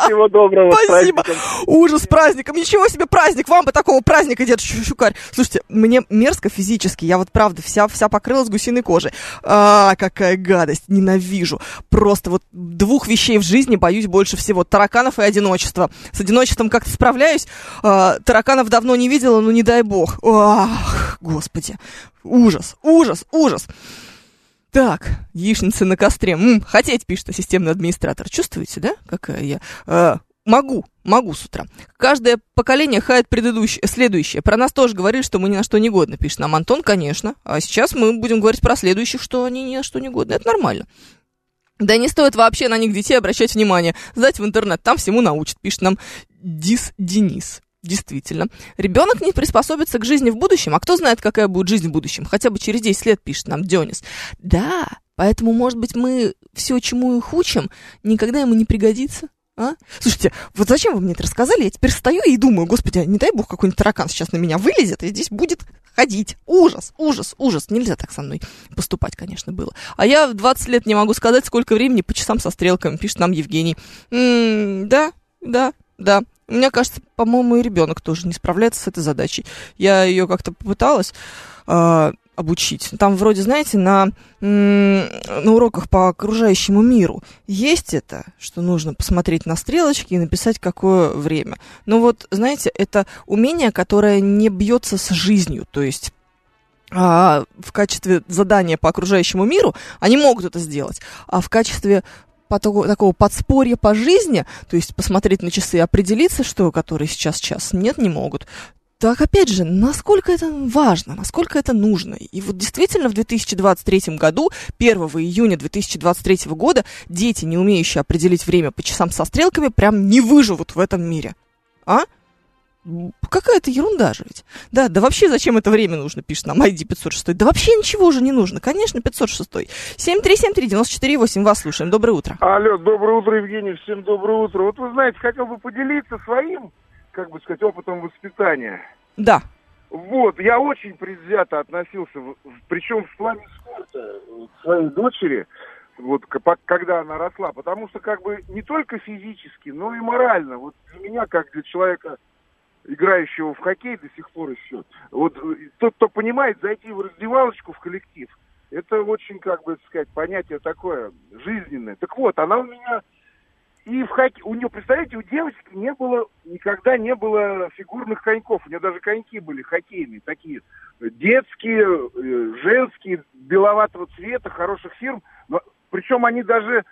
[SPEAKER 10] Всего доброго.
[SPEAKER 2] Спасибо. Ужас с праздником. Ничего себе праздник. Вам бы такого праздника, дед Щу- Щукарь. Слушайте, мне мерзко физически. Я вот правда вся, вся покрылась гусиной кожей. А, какая гадость. Ненавижу. Просто вот двух вещей в жизни боюсь больше всего. Тараканов и одиночества. С одиночеством как-то справляюсь. А, тараканов давно не видела, ну не дай бог. Ах, господи. Ужас, ужас, ужас. Так, яичницы на костре. М, хотеть, пишет системный администратор. Чувствуете, да, какая я? Э, могу, могу с утра. Каждое поколение хает предыдущее, следующее. Про нас тоже говорили, что мы ни на что не годны, пишет нам Антон, конечно. А сейчас мы будем говорить про следующих, что они ни на что не годны. Это нормально. Да не стоит вообще на них детей обращать внимание. Сдать в интернет, там всему научат, пишет нам Дис Денис. Действительно. Ребенок не приспособится к жизни в будущем. А кто знает, какая будет жизнь в будущем? Хотя бы через 10 лет, пишет нам Дионис. Да, поэтому, может быть, мы все, чему их учим, никогда ему не пригодится. А? Слушайте, вот зачем вы мне это рассказали? Я теперь стою и думаю, господи, а не дай бог какой-нибудь таракан сейчас на меня вылезет и здесь будет ходить. Ужас, ужас, ужас. Нельзя так со мной поступать, конечно, было. А я в 20 лет не могу сказать, сколько времени по часам со стрелками, пишет нам Евгений. М, да, да, да. Мне кажется, по-моему, и ребенок тоже не справляется с этой задачей. Я ее как-то попыталась а, обучить. Там вроде, знаете, на, на уроках по окружающему миру есть это, что нужно посмотреть на стрелочки и написать, какое время. Но вот, знаете, это умение, которое не бьется с жизнью. То есть а, в качестве задания по окружающему миру они могут это сделать, а в качестве по того- такого подспорья по жизни, то есть посмотреть на часы и определиться, что который сейчас час, нет, не могут. Так, опять же, насколько это важно, насколько это нужно. И вот действительно в 2023 году, 1 июня 2023 года, дети, не умеющие определить время по часам со стрелками, прям не выживут в этом мире. А? Какая-то ерунда же ведь. Да, да вообще зачем это время нужно, пишет нам ID 506. Да вообще ничего уже не нужно, конечно, 506. 7373948, вас слушаем, доброе утро.
[SPEAKER 12] Алло, доброе утро, Евгений, всем доброе утро. Вот вы знаете, хотел бы поделиться своим, как бы сказать, опытом воспитания.
[SPEAKER 2] Да.
[SPEAKER 12] Вот, я очень предвзято относился, причем в плане спорта, к своей дочери, вот, когда она росла, потому что как бы не только физически, но и морально. Вот для меня, как для человека, играющего в хоккей до сих пор еще, вот э, тот, кто понимает, зайти в раздевалочку, в коллектив, это очень, как бы сказать, понятие такое жизненное. Так вот, она у меня и в хоккей, у нее, представляете, у девочки не было, никогда не было фигурных коньков. У нее даже коньки были хоккейные, такие детские, э, женские, беловатого цвета, хороших фирм. Но, причем они даже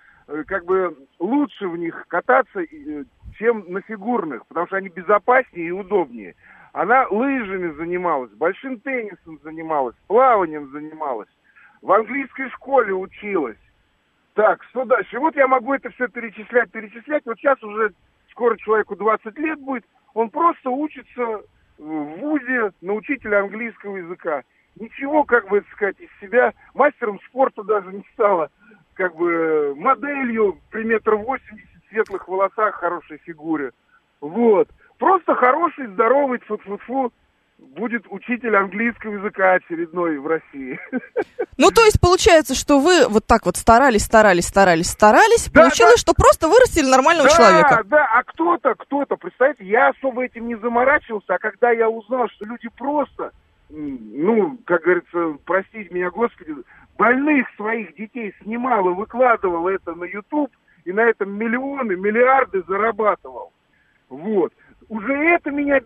[SPEAKER 12] как бы лучше в них кататься, э, чем на фигурных, потому что они безопаснее и удобнее. Она лыжами занималась, большим теннисом занималась, плаванием занималась, в английской школе училась. Так, что дальше? Вот я могу это все перечислять, перечислять. Вот сейчас уже скоро человеку 20 лет будет. Он просто учится в ВУЗе на учителя английского языка. Ничего, как бы сказать, из себя мастером спорта даже не стала. Как бы моделью при метр восемьдесят, светлых волосах, хорошей фигуре. Вот. Просто хороший, здоровый, тьфу-тьфу-тьфу, будет учитель английского языка очередной в России.
[SPEAKER 2] Ну, то есть получается, что вы вот так вот старались, старались, старались, старались, получилось, что просто вырастили нормального
[SPEAKER 12] да,
[SPEAKER 2] человека.
[SPEAKER 12] Да, а кто-то, кто-то, представьте, я особо этим не заморачивался, а когда я узнал, что люди просто, ну, как говорится, простите меня, Господи, больных своих детей снимал и выкладывал это на YouTube, и на этом миллионы, миллиарды зарабатывал. Вот. Уже это меня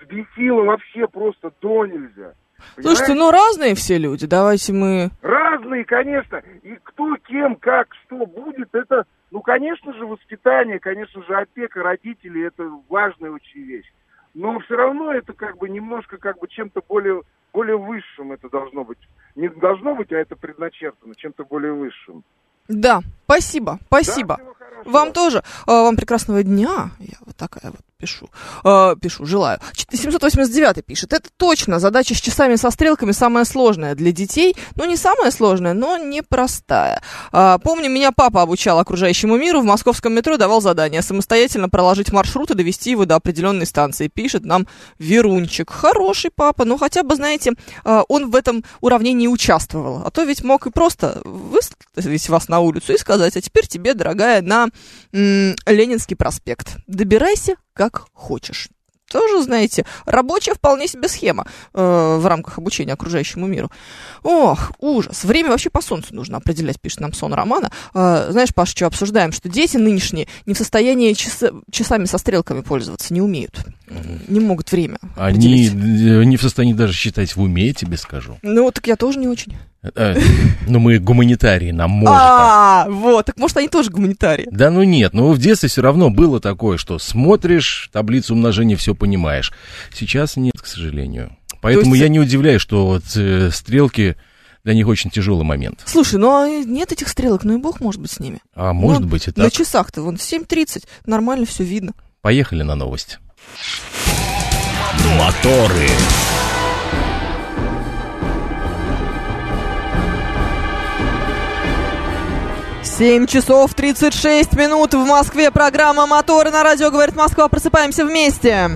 [SPEAKER 12] взбесило вообще просто до нельзя.
[SPEAKER 2] Слушайте, ну разные все люди, давайте мы...
[SPEAKER 12] Разные, конечно. И кто, кем, как, что будет, это, ну, конечно же, воспитание, конечно же, опека родителей, это важная очень вещь. Но все равно это как бы немножко как бы чем-то более, более высшим это должно быть. Не должно быть, а это предначертано чем-то более высшим.
[SPEAKER 2] Да, спасибо, спасибо. вам тоже. А, вам прекрасного дня. Я вот такая вот пишу. А, пишу, желаю. Ч- 789 пишет. Это точно. Задача с часами со стрелками самая сложная для детей. Ну, не самая сложная, но непростая. А, помню, меня папа обучал окружающему миру. В московском метро давал задание самостоятельно проложить маршрут и довести его до определенной станции. Пишет нам Верунчик. Хороший папа. Ну, хотя бы, знаете, а, он в этом уравнении участвовал. А то ведь мог и просто выставить вас на улицу и сказать, а теперь тебе, дорогая, на м, Ленинский проспект. Добирайся как хочешь. Тоже, знаете, рабочая вполне себе схема э, в рамках обучения окружающему миру. Ох, ужас. Время вообще по солнцу нужно определять, пишет нам сон Романа. Э, знаешь, Паша, что обсуждаем? Что дети нынешние не в состоянии часа- часами со стрелками пользоваться, не умеют. Не могут время.
[SPEAKER 13] Они э, не в состоянии даже считать в уме, я тебе скажу.
[SPEAKER 2] Ну, так я тоже не очень.
[SPEAKER 13] Э, Ну, мы гуманитарии, нам можно.
[SPEAKER 2] А, вот, так может они тоже гуманитарии.
[SPEAKER 13] Да ну нет, ну в детстве все равно было такое, что смотришь таблицу умножения, все понимаешь. Сейчас нет, к сожалению. Поэтому я не удивляюсь, что вот э, стрелки для них очень тяжелый момент.
[SPEAKER 2] Слушай, ну а нет этих стрелок, ну и бог может быть с ними.
[SPEAKER 13] А может
[SPEAKER 2] Ну,
[SPEAKER 13] быть и
[SPEAKER 2] На
[SPEAKER 13] так.
[SPEAKER 2] часах-то вон в 7.30 нормально все видно.
[SPEAKER 13] Поехали на новость.
[SPEAKER 1] Моторы.
[SPEAKER 2] 7 часов 36 минут в Москве. Программа «Моторы» на радио «Говорит Москва». Просыпаемся вместе.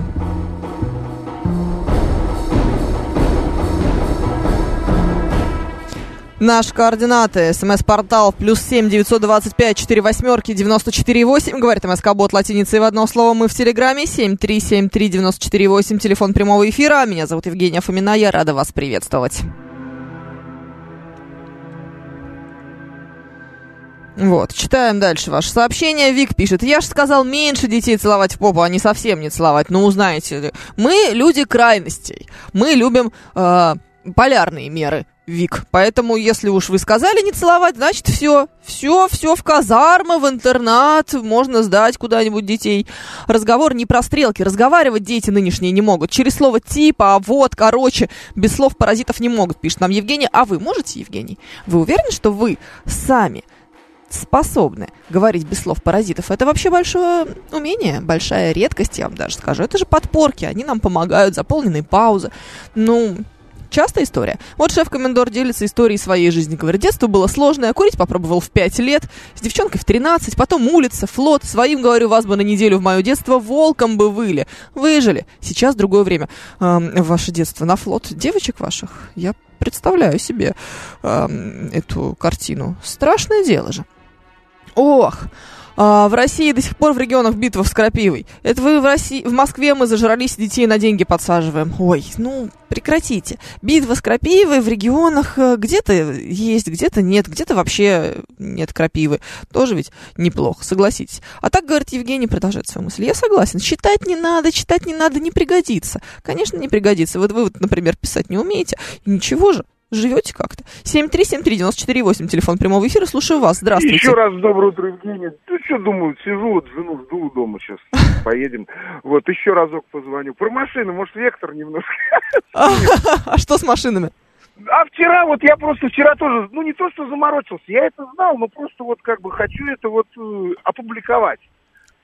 [SPEAKER 2] Наши координаты. СМС-портал плюс семь девятьсот двадцать пять четыре восьмерки девяносто четыре восемь. Говорит МСК Бот латиницей в одно слово. Мы в Телеграме. Семь три семь три девяносто четыре восемь. Телефон прямого эфира. Меня зовут Евгения Фомина. Я рада вас приветствовать. Вот, читаем дальше ваше сообщение. Вик пишет, я же сказал меньше детей целовать в попу, а не совсем не целовать. Ну, узнаете мы люди крайностей. Мы любим э, полярные меры, Вик. Поэтому, если уж вы сказали не целовать, значит, все, все, все в казармы, в интернат, можно сдать куда-нибудь детей. Разговор не про стрелки, разговаривать дети нынешние не могут. Через слово типа, а вот, короче, без слов паразитов не могут, пишет нам Евгений. А вы можете, Евгений? Вы уверены, что вы сами способны говорить без слов паразитов. Это вообще большое умение, большая редкость, я вам даже скажу. Это же подпорки, они нам помогают, заполненные паузы. Ну, Частая история. Вот шеф-комендор делится историей своей жизни. Говорит, детство было сложное, курить попробовал в 5 лет, с девчонкой в 13, потом улица, флот. Своим, говорю, вас бы на неделю в мое детство волком бы выли. Выжили. Сейчас другое время. Эм, ваше детство на флот девочек ваших, я представляю себе эм, эту картину. Страшное дело же. Ох, а, в России до сих пор в регионах битва с крапивой. Это вы в России, в Москве мы зажрались, детей на деньги подсаживаем. Ой, ну прекратите. Битва с крапивой в регионах э, где-то есть, где-то нет, где-то вообще нет крапивы. Тоже ведь неплохо, согласитесь. А так, говорит Евгений, продолжает свою мысль. Я согласен. Читать не надо, читать не надо, не пригодится. Конечно, не пригодится. Вот вы, вот, например, писать не умеете. Ничего же. Живете как-то. 7373948, телефон прямого эфира. Слушаю вас. Здравствуйте.
[SPEAKER 12] Еще раз доброе утро, Евгений. Ну, что думаю, сижу, вот жену жду дома сейчас. Поедем. Вот, еще разок позвоню. Про машины, может, вектор немножко.
[SPEAKER 2] А что с машинами?
[SPEAKER 12] А вчера вот я просто вчера тоже, ну не то что заморочился, я это знал, но просто вот как бы хочу это вот э, опубликовать.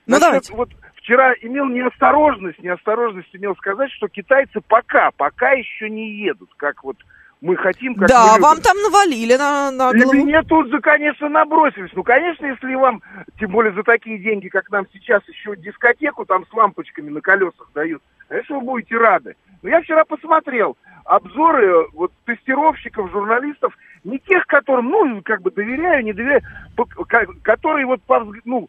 [SPEAKER 2] Ну,
[SPEAKER 12] Значит,
[SPEAKER 2] давайте.
[SPEAKER 12] Вот вчера имел неосторожность, неосторожность имел сказать, что китайцы пока, пока еще не едут, как вот мы хотим, как
[SPEAKER 2] да,
[SPEAKER 12] мы
[SPEAKER 2] вам там навалили на, на
[SPEAKER 12] И
[SPEAKER 2] голову.
[SPEAKER 12] мне тут же, конечно, набросились. Ну, конечно, если вам, тем более за такие деньги, как нам сейчас, еще дискотеку там с лампочками на колесах дают, конечно, вы будете рады. Но я вчера посмотрел обзоры э, вот тестировщиков, журналистов, не тех, которым, ну, как бы доверяю, не доверяю, которые вот, ну,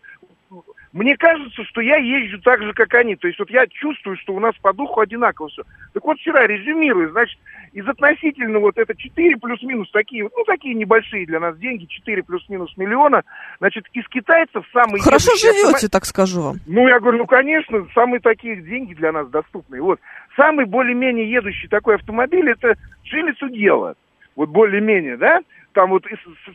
[SPEAKER 12] мне кажется, что я езжу так же, как они. То есть вот я чувствую, что у нас по духу одинаково все. Так вот вчера резюмирую, значит, из относительно вот это 4 плюс-минус такие, ну такие небольшие для нас деньги, 4 плюс-минус миллиона, значит, из китайцев самые...
[SPEAKER 2] Хорошо
[SPEAKER 12] едущие
[SPEAKER 2] живете,
[SPEAKER 12] автомобили-
[SPEAKER 2] так скажу вам.
[SPEAKER 12] ну, я говорю, ну, конечно, самые такие деньги для нас доступные. Вот. Самый более-менее едущий такой автомобиль, это Джили Судела. Вот более-менее, да? Там вот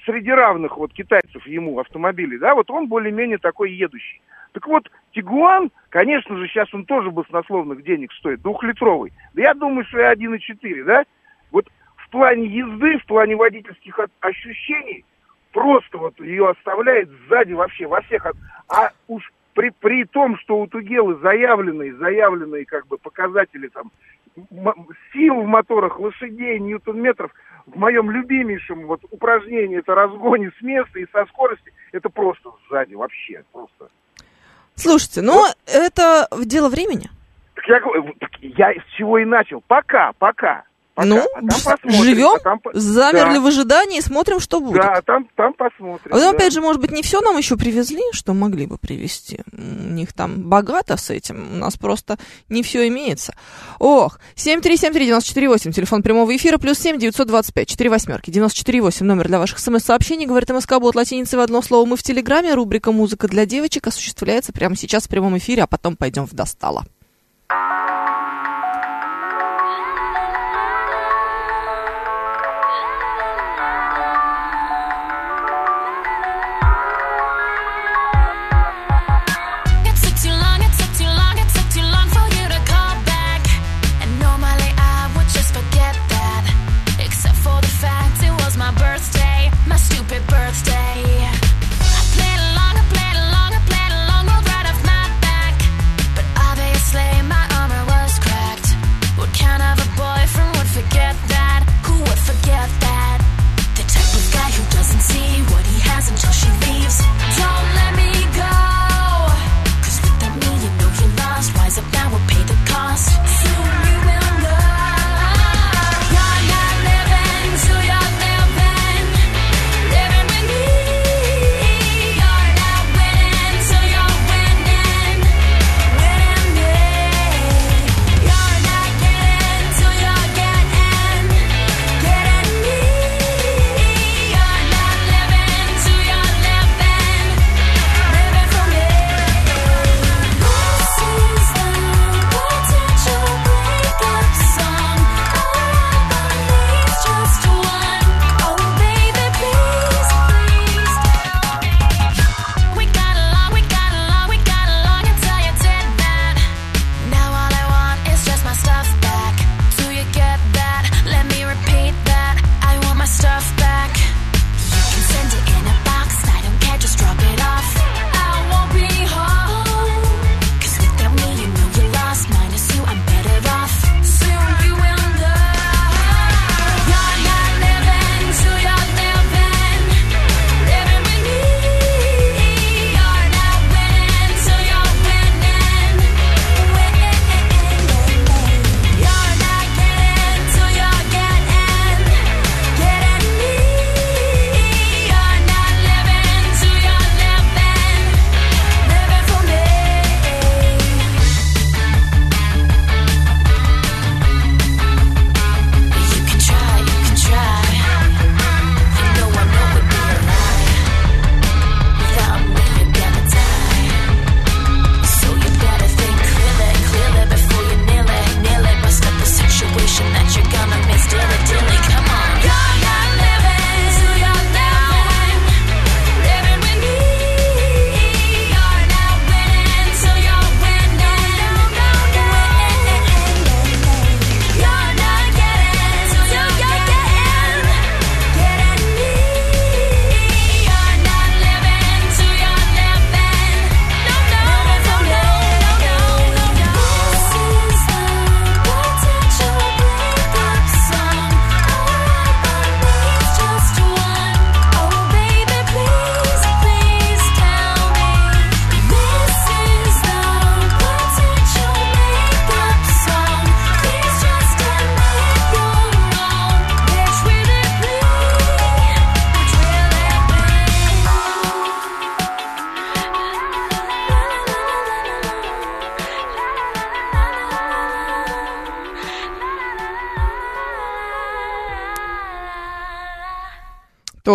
[SPEAKER 12] среди равных вот китайцев ему автомобилей, да, вот он более-менее такой едущий. Так вот, Тигуан, конечно же, сейчас он тоже баснословных денег стоит, двухлитровый. Да я думаю, что и 1,4, да? Вот в плане езды, в плане водительских ощущений, просто вот ее оставляет сзади вообще во всех. от- А уж при, при том, что у Тугелы заявленные, заявленные как бы показатели там сил в моторах, лошадей, ньютон-метров, в моем любимейшем вот упражнении это разгоне с места и со скорости, это просто сзади вообще, просто.
[SPEAKER 2] Слушайте, ну, это дело времени.
[SPEAKER 12] Так я, вот так я с чего и начал. Пока, пока. Пока.
[SPEAKER 2] Ну,
[SPEAKER 12] А там
[SPEAKER 2] живем,
[SPEAKER 12] а там
[SPEAKER 2] замерли
[SPEAKER 12] Да.
[SPEAKER 2] в ожидании, смотрим, что будет.
[SPEAKER 12] Да, там, там посмотрим.
[SPEAKER 2] А потом,
[SPEAKER 12] да.
[SPEAKER 2] опять же, может быть, не все нам еще привезли, что могли бы привезти. У них там богато с этим, у нас просто не все имеется. Ох, 7373948, телефон прямого эфира, плюс 7 925 4 восьмерки, 948, номер для ваших смс-сообщений, говорит МСК Бот, латиницей в одно слово. Мы в Телеграме, рубрика «Музыка для девочек» осуществляется прямо сейчас в прямом эфире, а потом пойдем в «Достала».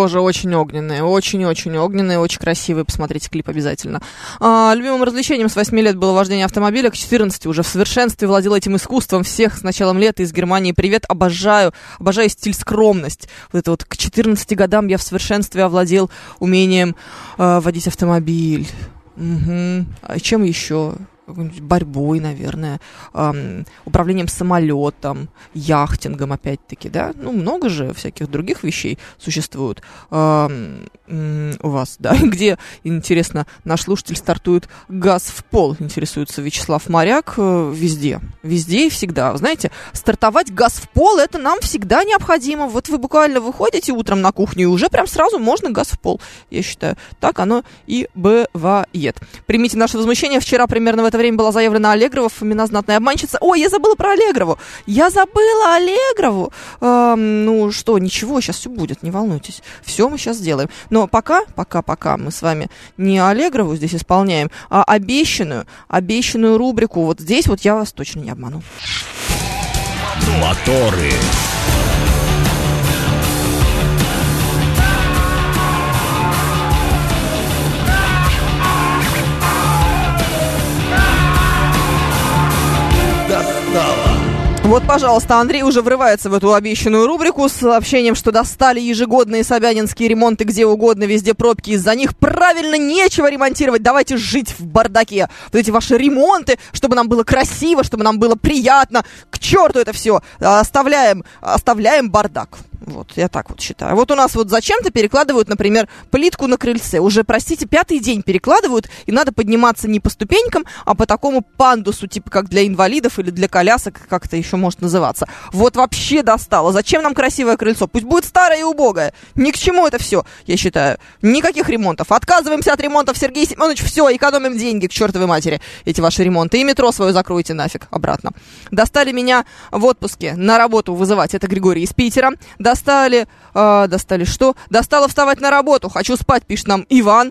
[SPEAKER 2] Тоже очень огненные, очень-очень огненные, очень красивые. Посмотрите клип обязательно. А, любимым развлечением с 8 лет было вождение автомобиля. К 14 уже в совершенстве владел этим искусством. Всех с началом лета из Германии привет. Обожаю, обожаю стиль скромность. Вот это вот к 14 годам я в совершенстве овладел умением э, водить автомобиль. Мгм. А чем еще? Борьбой, наверное, управлением самолетом, яхтингом, опять-таки, да? Ну, много же всяких других вещей существует у вас, да? Где, интересно, наш слушатель стартует газ в пол, интересуется Вячеслав Моряк. Э, Везде, везде и всегда. Знаете, стартовать газ в пол, это нам всегда необходимо. Вот вы буквально выходите утром на кухню, и уже прям сразу можно газ в пол, я считаю. Так оно и бывает. Примите наше возмущение. Вчера примерно в это время была заявлена Аллегрова, Фомина знатная обманщица. Ой, я забыла про Аллегрову. Я забыла Аллегрову. Эм, ну что, ничего, сейчас все будет, не волнуйтесь. Все мы сейчас сделаем. Но пока, пока, пока мы с вами не Аллегрову здесь исполняем, а обещанную, обещанную рубрику. Вот здесь вот я вас точно не обману.
[SPEAKER 1] Моторы.
[SPEAKER 2] Вот, пожалуйста, Андрей уже врывается в эту обещанную рубрику с сообщением, что достали ежегодные собянинские ремонты где угодно, везде пробки, из-за них правильно нечего ремонтировать, давайте жить в бардаке. Вот эти ваши ремонты, чтобы нам было красиво, чтобы нам было приятно, к черту это все, оставляем, оставляем бардак. Вот, я так вот считаю. Вот у нас вот зачем-то перекладывают, например, плитку на крыльце. Уже, простите, пятый день перекладывают, и надо подниматься не по ступенькам, а по такому пандусу, типа как для инвалидов или для колясок, как это еще может называться. Вот вообще достало. Зачем нам красивое крыльцо? Пусть будет старое и убогое. Ни к чему это все, я считаю. Никаких ремонтов. Отказываемся от ремонтов, Сергей Семенович. Все, экономим деньги к чертовой матери. Эти ваши ремонты. И метро свое закройте нафиг обратно. Достали меня в отпуске на работу вызывать. Это Григорий из Питера. Достали, а, достали что? Достало вставать на работу. Хочу спать, пишет нам Иван.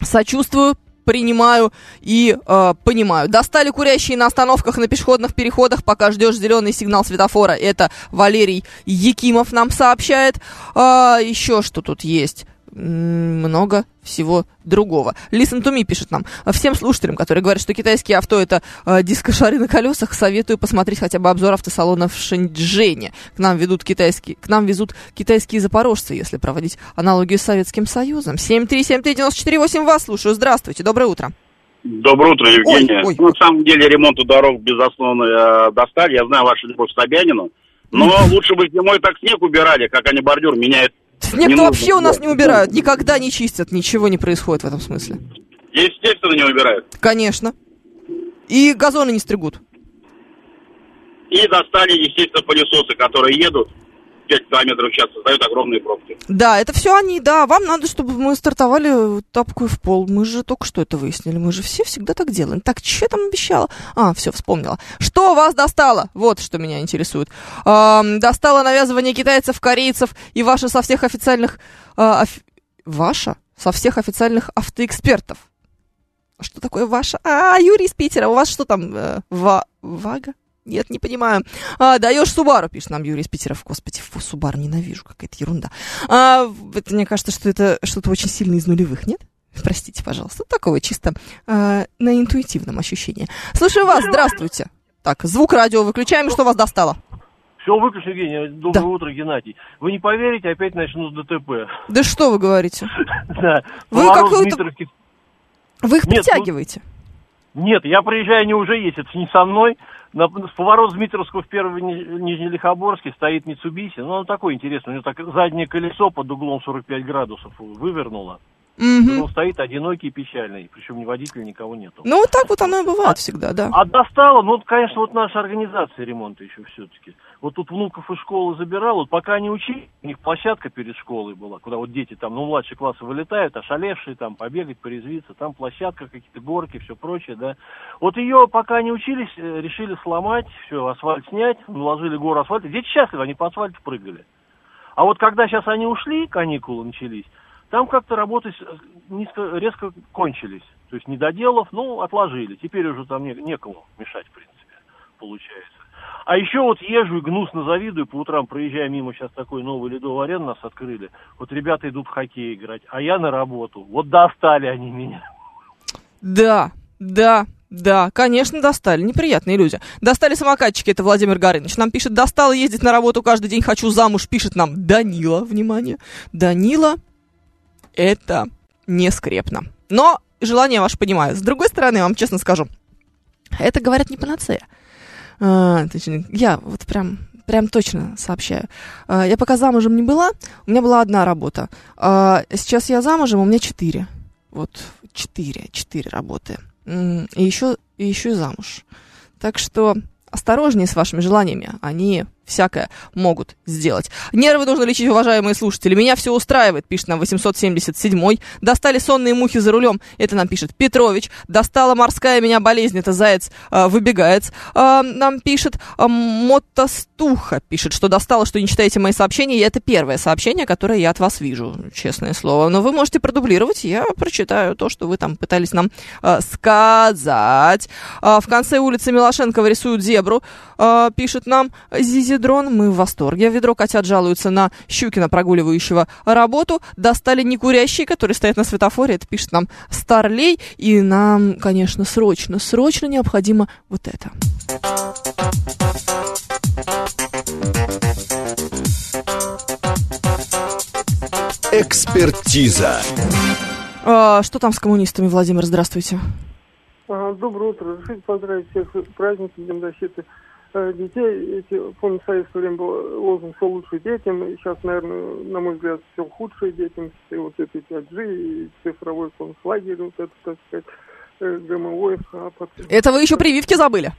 [SPEAKER 2] Сочувствую, принимаю и э, понимаю. Достали курящие на остановках на пешеходных переходах, пока ждешь зеленый сигнал светофора. Это Валерий Якимов нам сообщает. А, еще что тут есть? Много всего другого. Listen to me пишет нам. Всем слушателям, которые говорят, что китайские авто это э, дискошары на колесах, советую посмотреть хотя бы обзор автосалона в Шэньчжэне. К нам ведут китайские, к нам везут китайские запорожцы, если проводить аналогию с Советским Союзом. 7373948 вас слушаю. Здравствуйте, доброе утро.
[SPEAKER 14] Доброе утро, Евгения.
[SPEAKER 2] Ой, ой,
[SPEAKER 14] Ну, на самом деле ремонту дорог безусловно э, достали. Я знаю вашу любовь к Собянину. Но лучше бы зимой так снег убирали, как они бордюр меняют.
[SPEAKER 2] Снег
[SPEAKER 14] Не нужно
[SPEAKER 2] вообще у нас не убирают, никогда не чистят, ничего не происходит в этом смысле.
[SPEAKER 14] Естественно, не убирают.
[SPEAKER 2] Конечно. И газоны не стригут.
[SPEAKER 14] И достали, естественно, пылесосы, которые едут 5 километров в час, создают огромные пробки.
[SPEAKER 2] Да, это все они, да. Вам надо, чтобы мы стартовали тапкой в пол. Мы же только что это выяснили. Мы же все всегда так делаем. Так, что там обещала? А, все, вспомнила. Что вас достало? Вот что меня интересует. Ам, достало навязывание китайцев, корейцев и ваше со всех официальных... а, офи- Ваша? Со всех официальных автоэкспертов. Что такое ваша? А, Юрий из Питера. У вас что там? э, ва... Вага? Нет, не понимаю. А, даешь Субару, пишет нам Юрий из Питера. Господи, фу, Субару ненавижу, какая-то ерунда. А, это, мне кажется, что это что-то очень сильно из нулевых, нет? Простите, пожалуйста. Такого чисто а, на интуитивном ощущении. Слушаю вас, здравствуйте. Так, звук радио выключаем, что вас достало?
[SPEAKER 15] Все, выключи, Евгений. Доброе утро, Геннадий. Вы не поверите, опять начну с ДТП.
[SPEAKER 2] Да что вы говорите?
[SPEAKER 15] Да.
[SPEAKER 2] Вы какой-то- Вы их
[SPEAKER 15] ну-
[SPEAKER 2] притягиваете?
[SPEAKER 15] Нет, я приезжаю, они уже есть, это не со мной. На, с поворот Дмитровского в первый Ни- Нижнелихоборске стоит Митсубиси. Ну, он такой интересный. У него так заднее колесо под углом 45 градусов вывернуло.
[SPEAKER 2] Мгм.
[SPEAKER 15] Он стоит одинокий и печальный. Причем ни водителя, никого нету.
[SPEAKER 2] Ну, вот так вот оно и бывает всегда, да.
[SPEAKER 15] А достало, ну, вот, конечно, вот наша организация ремонта еще все-таки. Вот тут внуков из школы забирал, вот пока они учились, у них площадка перед школой была, куда вот дети там, ну, младшие классы вылетают, ошалевшие там, побегать, порезвиться, там площадка, какие-то горки, все прочее, да. Вот ее, пока они учились, э, решили сломать, все, асфальт снять, наложили гору асфальта. Дети счастливы, они по асфальту прыгали. А вот когда сейчас они ушли, каникулы начались, там как-то работы низко, резко кончились. То есть не доделав, ну, отложили. Теперь уже там не- некому мешать, в принципе, получается. А еще вот езжу и гнусно завидую, по утрам проезжая мимо, сейчас такой новый ледовый арен нас открыли. Вот ребята идут в хоккей играть, а я на работу. Вот достали они меня.
[SPEAKER 2] Да, да, да, конечно, достали. Неприятные люди. Достали самокатчики, это Владимир Горыныч. Нам пишет, достала ездить на работу каждый день, хочу замуж. Пишет нам Данила, внимание. Данила, это не скрепно. Но желание ваше понимаю. С другой стороны, вам честно скажу, это, говорят, не панацея. А, я вот прям, прям точно сообщаю. А, я пока замужем не была, у меня была одна работа. А, сейчас я замужем, у меня четыре. Вот четыре, четыре работы. И еще, и еще и замуж. Так что осторожнее с вашими желаниями. Они всякое могут сделать. Нервы нужно лечить, уважаемые слушатели. Меня все устраивает, пишет нам 877-й. Достали сонные мухи за рулем, это нам пишет Петрович. Достала морская меня болезнь, это заяц а, выбегает. А, нам пишет а, Мотостуха, пишет, что достала, что не читаете мои сообщения. И это первое сообщение, которое я от вас вижу, честное слово. Но вы можете продублировать, я прочитаю то, что вы там пытались нам а, сказать. А, в конце улицы Милошенкова рисуют зебру, а, пишет нам Зизидрон. Мы в восторге. В ведро котят жалуются на Щукина, прогуливающего работу. Достали некурящие, которые стоят на светофоре. Это пишет нам Старлей. И нам, конечно, срочно, срочно необходимо вот это.
[SPEAKER 1] Экспертиза.
[SPEAKER 2] А, что там с коммунистами, Владимир? Здравствуйте.
[SPEAKER 16] Доброе утро. Разрешите поздравить всех с праздником Днем защиты детей. Эти, в советское время был лозунг «Все лучше детям». И сейчас, наверное, на мой взгляд, все худшее детям. И вот это 5G, и цифровой концлагерь, вот это, так сказать, э, ГМО. А
[SPEAKER 2] Это вы еще прививки забыли?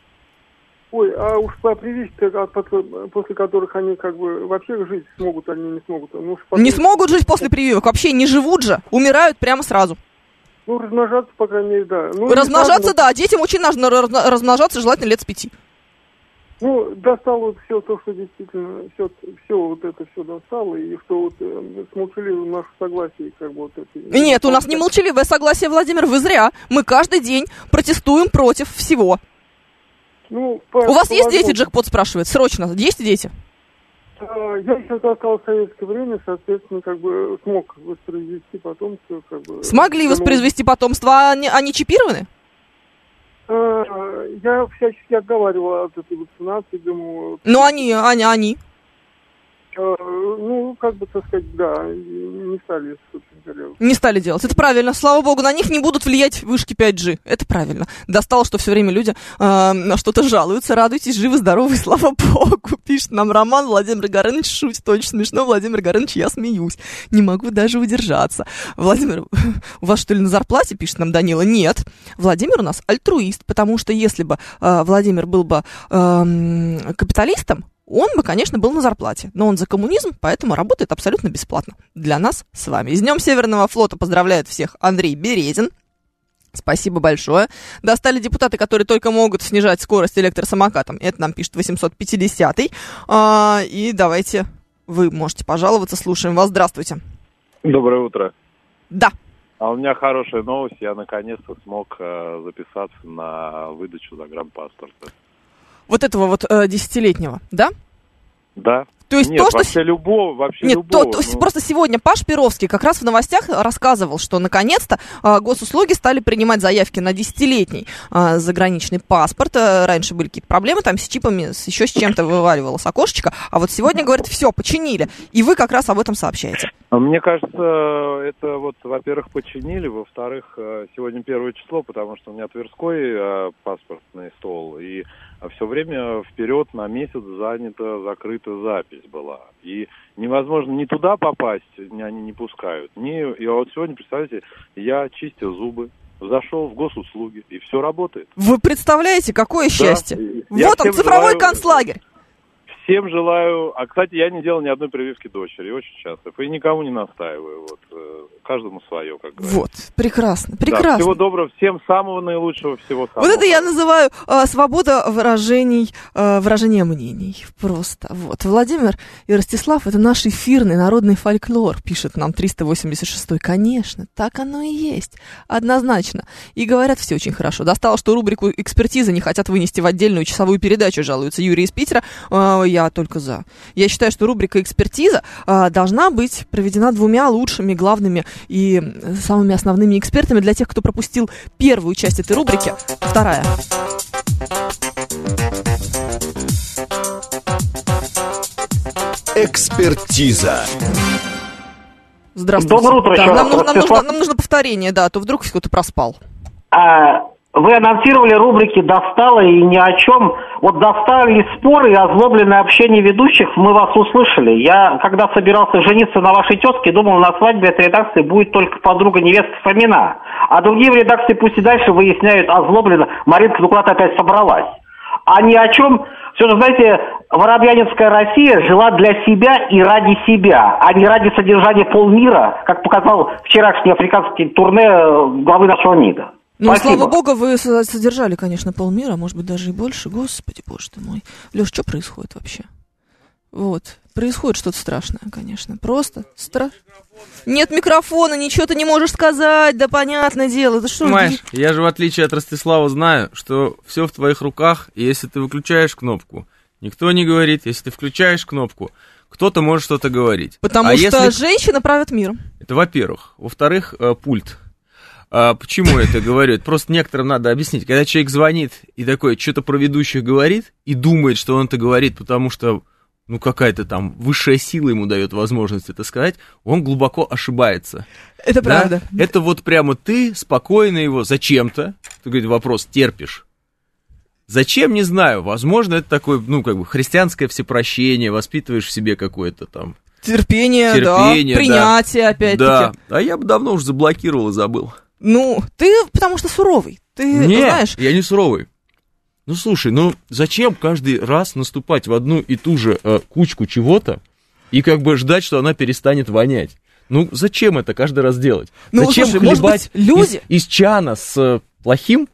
[SPEAKER 16] Ой, а уж по прививке, а после которых они как бы вообще жить смогут, они не смогут. Ну, уж потом-
[SPEAKER 2] Не смогут жить после прививок. Вообще не живут же. Умирают прямо сразу.
[SPEAKER 16] Ну, размножаться, по крайней мере, да. Ну,
[SPEAKER 2] Размножаться, да. Детям очень нужно размножаться, желательно лет с пяти.
[SPEAKER 16] Ну, достал вот все то, что действительно, все, все вот это все достало, и что вот э, с молчаливым наше согласие, как бы вот это...
[SPEAKER 2] Нет, у нас не молчаливое согласие, Владимир, вы зря. Мы каждый день протестуем против всего.
[SPEAKER 16] Ну, по-
[SPEAKER 2] У вас есть
[SPEAKER 16] по
[SPEAKER 2] дети,
[SPEAKER 16] возможности.
[SPEAKER 2] Джекпот спрашивает? Срочно, есть дети?
[SPEAKER 16] А, Я еще застал советское время, соответственно, как бы смог воспроизвести потомство, как бы...
[SPEAKER 2] Смогли воспроизвести потомство, а они, они чипированы?
[SPEAKER 16] А, Я всячески отговаривал от этой вакцинации, думаю...
[SPEAKER 2] Ну, они, они, они.
[SPEAKER 16] э, Ну, как бы, так сказать, да, не стали, собственно говоря,
[SPEAKER 2] Не стали делать. Это правильно. Слава богу, на них не будут влиять вышки 5G. Это правильно. Достало, что все время люди э, на что-то жалуются. Радуйтесь, живы, здоровы, слава богу. Пишет нам Роман. Владимир Горыныч шутит. Очень смешно. Владимир Горыныч, я смеюсь. Не могу даже удержаться. Владимир, у вас что ли на зарплате, пишет нам Данила? Нет. Владимир у нас альтруист, потому что если бы э, Владимир был бы эм, капиталистом, он бы, конечно, был на зарплате, но он за коммунизм, поэтому работает абсолютно бесплатно для нас с вами. С Днем Северного флота поздравляет всех Андрей Березин. Спасибо большое. Достали депутаты, которые только могут снижать скорость электросамокатом. Это нам пишет 850-й. А, и давайте, вы можете пожаловаться, слушаем вас. Здравствуйте.
[SPEAKER 17] Доброе утро.
[SPEAKER 2] Да.
[SPEAKER 17] А у меня хорошая новость. Я наконец-то смог э, записаться на выдачу загранпаспорта.
[SPEAKER 2] Вот этого вот э, десятилетнего, да?
[SPEAKER 17] Да.
[SPEAKER 2] То есть
[SPEAKER 17] Нет,
[SPEAKER 2] то, что
[SPEAKER 17] вообще любого, вообще
[SPEAKER 2] Нет,
[SPEAKER 17] любого.
[SPEAKER 2] то, то-
[SPEAKER 17] ну,
[SPEAKER 2] просто сегодня Паш Перовский как раз в новостях рассказывал, что наконец-то а, госуслуги стали принимать заявки на десятилетний а, заграничный паспорт. А, раньше были какие-то проблемы, там с чипами, с еще с чем-то вываливалось окошечко. А вот сегодня, говорят, все, починили. И вы как раз об этом сообщаете.
[SPEAKER 17] Мне кажется, это вот, во-первых, починили, во-вторых, э, сегодня первое число, потому что у меня Тверской э, паспортный стол, и все время вперед на месяц занята, закрыта запись была. И невозможно ни туда попасть, ни- они не пускают, ни... И вот сегодня, представляете, я чистил зубы, зашел в госуслуги, и все работает.
[SPEAKER 2] Вы представляете, какое счастье?
[SPEAKER 17] Я
[SPEAKER 2] вот он, цифровой
[SPEAKER 17] желаю-
[SPEAKER 2] концлагерь.
[SPEAKER 17] Всем желаю... А, кстати, я не делал ни одной прививки дочери, очень счастлив. И никому не настаиваю. Вот, э, каждому свое, как говорится.
[SPEAKER 2] Вот, прекрасно,
[SPEAKER 17] Да,
[SPEAKER 2] прекрасно.
[SPEAKER 17] всего доброго, всем самого наилучшего, всего самого
[SPEAKER 2] Вот это я называю а, свобода выражений, а, выражения мнений. Просто. Вот. Владимир и Ростислав, это наш эфирный народный фольклор, пишет нам 386 Конечно, так оно и есть. Однозначно. И говорят все очень хорошо. Достало, что рубрику «Экспертиза» не хотят вынести в отдельную часовую передачу, жалуется Юрий из Питера. А, Я только за. Я считаю, что рубрика «Экспертиза» а, должна быть проведена двумя лучшими, главными и э, самыми основными экспертами для тех, кто пропустил первую часть этой рубрики. Вторая.
[SPEAKER 1] Экспертиза.
[SPEAKER 2] Здравствуйте.
[SPEAKER 3] Доброе утро
[SPEAKER 2] Да,
[SPEAKER 3] еще
[SPEAKER 2] нам,
[SPEAKER 3] раз,
[SPEAKER 2] нам
[SPEAKER 3] Ростислав.
[SPEAKER 2] нужно, нам нужно повторение, да, а то вдруг кто-то проспал.
[SPEAKER 3] А, вы анонсировали рубрики «Достало» и «Ни о чем». Вот достали споры и озлобленное общение ведущих, мы вас услышали. Я, когда собирался жениться на вашей тезке, думал, на свадьбе этой редакции будет только подруга невестки Фомина. А другие в редакции пусть и дальше выясняют озлобленно. Маринка ну куда-то опять собралась. А ни о чем... Все же, знаете, Воробьянинская Россия жила для себя и ради себя, а не ради содержания полмира, как показал вчерашний африканский турне э, главы нашего МИДа.
[SPEAKER 2] Ну,
[SPEAKER 3] Спасибо.
[SPEAKER 2] слава богу, вы со- содержали, конечно, полмира, может быть, даже и больше. Господи, боже ты мой. Леш, что происходит вообще? Вот. Происходит что-то страшное, конечно. Просто страшно. Нет микрофона, ничего ты не можешь сказать, да понятное дело. Да что
[SPEAKER 18] Понимаешь, я же в отличие от Ростислава знаю, что все в твоих руках, и если ты выключаешь кнопку, никто не говорит, если ты включаешь кнопку, кто-то может что-то говорить.
[SPEAKER 2] Потому
[SPEAKER 18] а
[SPEAKER 2] что
[SPEAKER 18] если...
[SPEAKER 2] женщина правит миром.
[SPEAKER 18] Это во-первых. Во-вторых, э, пульт. А почему я это говорю? Это просто некоторым надо объяснить. Когда человек звонит и такой что-то про ведущих говорит, и думает, что он это говорит, потому что ну, какая-то там высшая сила ему дает возможность это сказать, он глубоко ошибается.
[SPEAKER 2] Это
[SPEAKER 18] Да?
[SPEAKER 2] правда.
[SPEAKER 18] Это вот прямо ты спокойно его зачем-то, ты говорит, вопрос терпишь. Зачем, не знаю. Возможно, это такое, ну, как бы, христианское всепрощение, воспитываешь в себе какое-то там
[SPEAKER 2] Терпение,
[SPEAKER 18] терпение.
[SPEAKER 2] да. Принятие,
[SPEAKER 18] да.
[SPEAKER 2] опять-таки.
[SPEAKER 18] Да. А я бы давно уже заблокировал и забыл.
[SPEAKER 2] Ну, ты потому что суровый. Ты
[SPEAKER 18] Нет,
[SPEAKER 2] знаешь,
[SPEAKER 18] я не суровый. Ну, слушай, ну, зачем каждый раз наступать в одну и ту же э, кучку чего-то и как бы ждать, что она перестанет вонять? Ну, зачем это каждый раз делать?
[SPEAKER 2] Ну,
[SPEAKER 18] зачем
[SPEAKER 2] слушай, может быть, люди-
[SPEAKER 18] из, из чана с э, плохим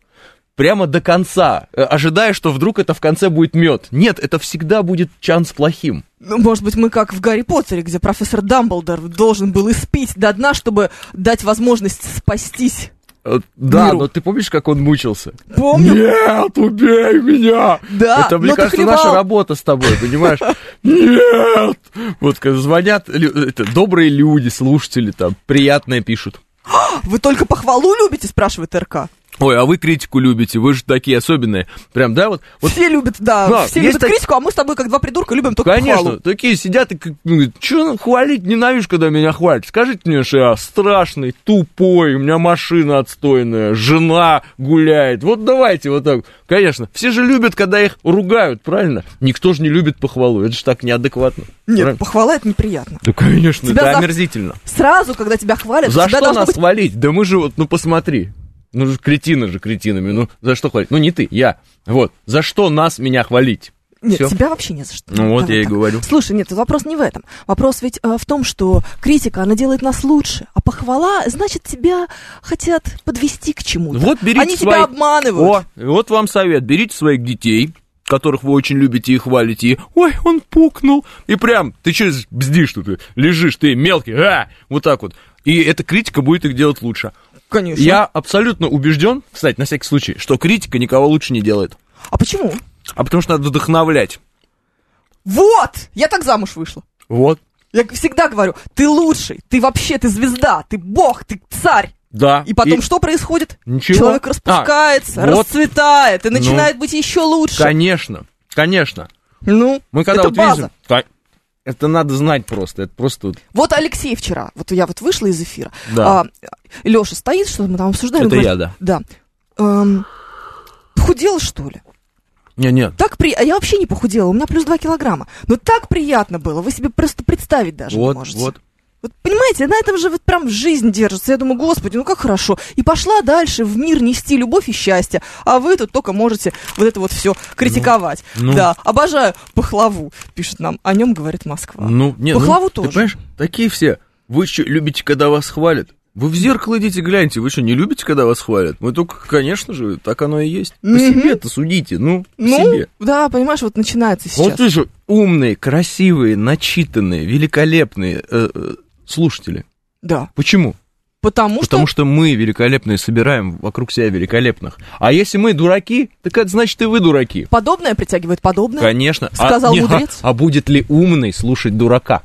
[SPEAKER 18] прямо до конца, э, ожидая, что вдруг это в конце будет мед? Нет, это всегда будет чан с плохим.
[SPEAKER 2] ну, может быть, мы как в Гарри Поттере, где профессор Дамблдор должен был испить до дна, чтобы дать возможность спастись.
[SPEAKER 18] Э, Да,
[SPEAKER 2] Миру.
[SPEAKER 18] но ты помнишь, как он мучился?
[SPEAKER 2] Помню.
[SPEAKER 18] Нет, убей меня!
[SPEAKER 2] Да,
[SPEAKER 18] Это, мне
[SPEAKER 2] но ты
[SPEAKER 18] кажется,
[SPEAKER 2] хлебал.
[SPEAKER 18] наша работа с тобой, понимаешь? Нет! Вот когда звонят это, добрые люди, слушатели там, приятное пишут.
[SPEAKER 2] Вы только похвалу любите, спрашивает РК.
[SPEAKER 18] Ой, а вы критику любите, вы же такие особенные. Прям, да, вот. вот
[SPEAKER 2] Все любят, да,
[SPEAKER 18] Да,
[SPEAKER 2] все любят
[SPEAKER 18] так-
[SPEAKER 2] критику, а мы с тобой как два придурка любим только
[SPEAKER 18] Конечно,
[SPEAKER 2] похвалу.
[SPEAKER 18] такие сидят и что хвалить, ненавижу, когда меня хвалят. Скажите мне, что я страшный, тупой, у меня машина отстойная, жена гуляет. Вот давайте вот так. Конечно, все же любят, когда их ругают, правильно? Никто же не любит похвалу, это же так неадекватно.
[SPEAKER 2] Нет,
[SPEAKER 18] правильно?
[SPEAKER 2] похвала это неприятно.
[SPEAKER 18] Да, конечно,
[SPEAKER 2] Тебя
[SPEAKER 18] это
[SPEAKER 2] за-
[SPEAKER 18] омерзительно.
[SPEAKER 2] Сразу, когда тебя хвалят,
[SPEAKER 18] За
[SPEAKER 2] тебя
[SPEAKER 18] что нас
[SPEAKER 2] быть...
[SPEAKER 18] хвалить? Да мы же вот, ну посмотри. Ну же кретины же кретинами, ну за что хвалить? Ну не ты, я. Вот, за что нас, меня хвалить?
[SPEAKER 2] Нет,
[SPEAKER 18] Всё?
[SPEAKER 2] тебя вообще не за что.
[SPEAKER 18] Ну вот
[SPEAKER 2] Давай
[SPEAKER 18] я и
[SPEAKER 2] так.
[SPEAKER 18] говорю.
[SPEAKER 2] Слушай, нет, вопрос не в этом. Вопрос ведь э, в том, что критика, она делает нас лучше, а похвала, значит, тебя хотят подвести к чему-то.
[SPEAKER 18] Вот берите
[SPEAKER 2] Они
[SPEAKER 18] свои-
[SPEAKER 2] тебя обманывают.
[SPEAKER 18] О, и вот вам совет. Берите своих детей, которых вы очень любите и хвалите, и ой, он пукнул. И прям, ты что бздишь тут, лежишь, ты мелкий, а, вот так вот. И эта критика будет их делать лучше.
[SPEAKER 2] Конечно.
[SPEAKER 18] Я абсолютно убежден, кстати, на всякий случай, что критика никого лучше не делает.
[SPEAKER 2] А почему?
[SPEAKER 18] А потому что надо вдохновлять.
[SPEAKER 2] Вот! Я так замуж вышла.
[SPEAKER 18] Вот.
[SPEAKER 2] Я всегда говорю, ты лучший, ты вообще, ты звезда, ты бог, ты царь.
[SPEAKER 18] Да.
[SPEAKER 2] И потом что происходит?
[SPEAKER 18] Ничего.
[SPEAKER 2] Человек распускается,
[SPEAKER 18] А, вот.
[SPEAKER 2] расцветает и
[SPEAKER 18] Ну.
[SPEAKER 2] начинает быть еще лучше.
[SPEAKER 18] Конечно, конечно.
[SPEAKER 2] Ну,
[SPEAKER 18] Мы когда
[SPEAKER 2] это
[SPEAKER 18] вот
[SPEAKER 2] база.
[SPEAKER 18] видим... Это надо знать просто, это просто... вот-
[SPEAKER 2] Алексей вчера, вот я вот вышла из эфира,
[SPEAKER 18] Да.
[SPEAKER 2] а, Леша стоит, что мы там обсуждаем.
[SPEAKER 18] Это
[SPEAKER 2] говорит,
[SPEAKER 18] я, да.
[SPEAKER 2] Да. Эм, похудела, что ли?
[SPEAKER 18] Не, нет.
[SPEAKER 2] Так при... А я вообще не похудела, у меня плюс 2 килограмма. Но так приятно было, вы себе просто представить даже
[SPEAKER 18] Вот,
[SPEAKER 2] не можете.
[SPEAKER 18] вот.
[SPEAKER 2] Вот понимаете, на этом же вот прям жизнь держится. Я думаю, господи, ну как хорошо. И пошла дальше в мир нести любовь и счастье. А вы тут только можете вот это вот все критиковать.
[SPEAKER 18] Ну, ну.
[SPEAKER 2] Да, обожаю пахлаву, пишет нам. О нем говорит Москва.
[SPEAKER 18] Ну, нет,
[SPEAKER 2] Пахлаву
[SPEAKER 18] ну,
[SPEAKER 2] тоже.
[SPEAKER 18] Ты понимаешь, такие все. Вы что, любите, когда вас хвалят? Вы в зеркало идите, гляньте. Вы что, не любите, когда вас хвалят? Мы только, конечно же, так оно и есть. По
[SPEAKER 2] Мгм.
[SPEAKER 18] себе-то судите, ну, по
[SPEAKER 2] Ну,
[SPEAKER 18] себе.
[SPEAKER 2] да, понимаешь, вот начинается сейчас.
[SPEAKER 18] Вот вы же умные, красивые, начитанные, великолепные э, э, слушатели.
[SPEAKER 2] Да.
[SPEAKER 18] Почему?
[SPEAKER 2] Потому что...
[SPEAKER 18] Потому что мы великолепные собираем вокруг себя великолепных. А если мы дураки, так это значит и вы дураки.
[SPEAKER 2] Подобное притягивает подобное.
[SPEAKER 18] Конечно. А-
[SPEAKER 2] Сказал
[SPEAKER 18] а-
[SPEAKER 2] мудрец.
[SPEAKER 18] А, будет ли умный слушать дурака?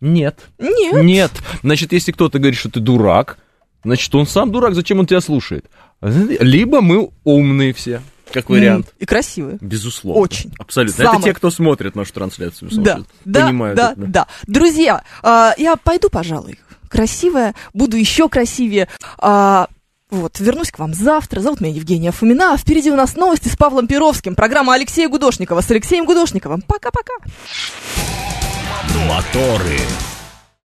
[SPEAKER 18] Нет.
[SPEAKER 2] Нет.
[SPEAKER 18] Нет. Значит, если кто-то говорит, что ты дурак, значит, он сам дурак, зачем он тебя слушает? Либо мы умные все, как вариант.
[SPEAKER 2] И красивые.
[SPEAKER 18] Безусловно.
[SPEAKER 2] Очень.
[SPEAKER 18] Абсолютно.
[SPEAKER 2] Самое.
[SPEAKER 18] Это те, кто смотрит нашу трансляцию,
[SPEAKER 2] Да,
[SPEAKER 18] смотрит,
[SPEAKER 2] да,
[SPEAKER 18] понимают
[SPEAKER 2] да,
[SPEAKER 18] это.
[SPEAKER 2] да. Друзья, а, я пойду, пожалуй, красивая, буду еще красивее. А, вот, вернусь к вам завтра. Зовут меня Евгения Фомина. А впереди у нас новости с Павлом Перовским. Программа Алексея Гудошникова с Алексеем Гудошниковым. Пока-пока.
[SPEAKER 1] Моторы.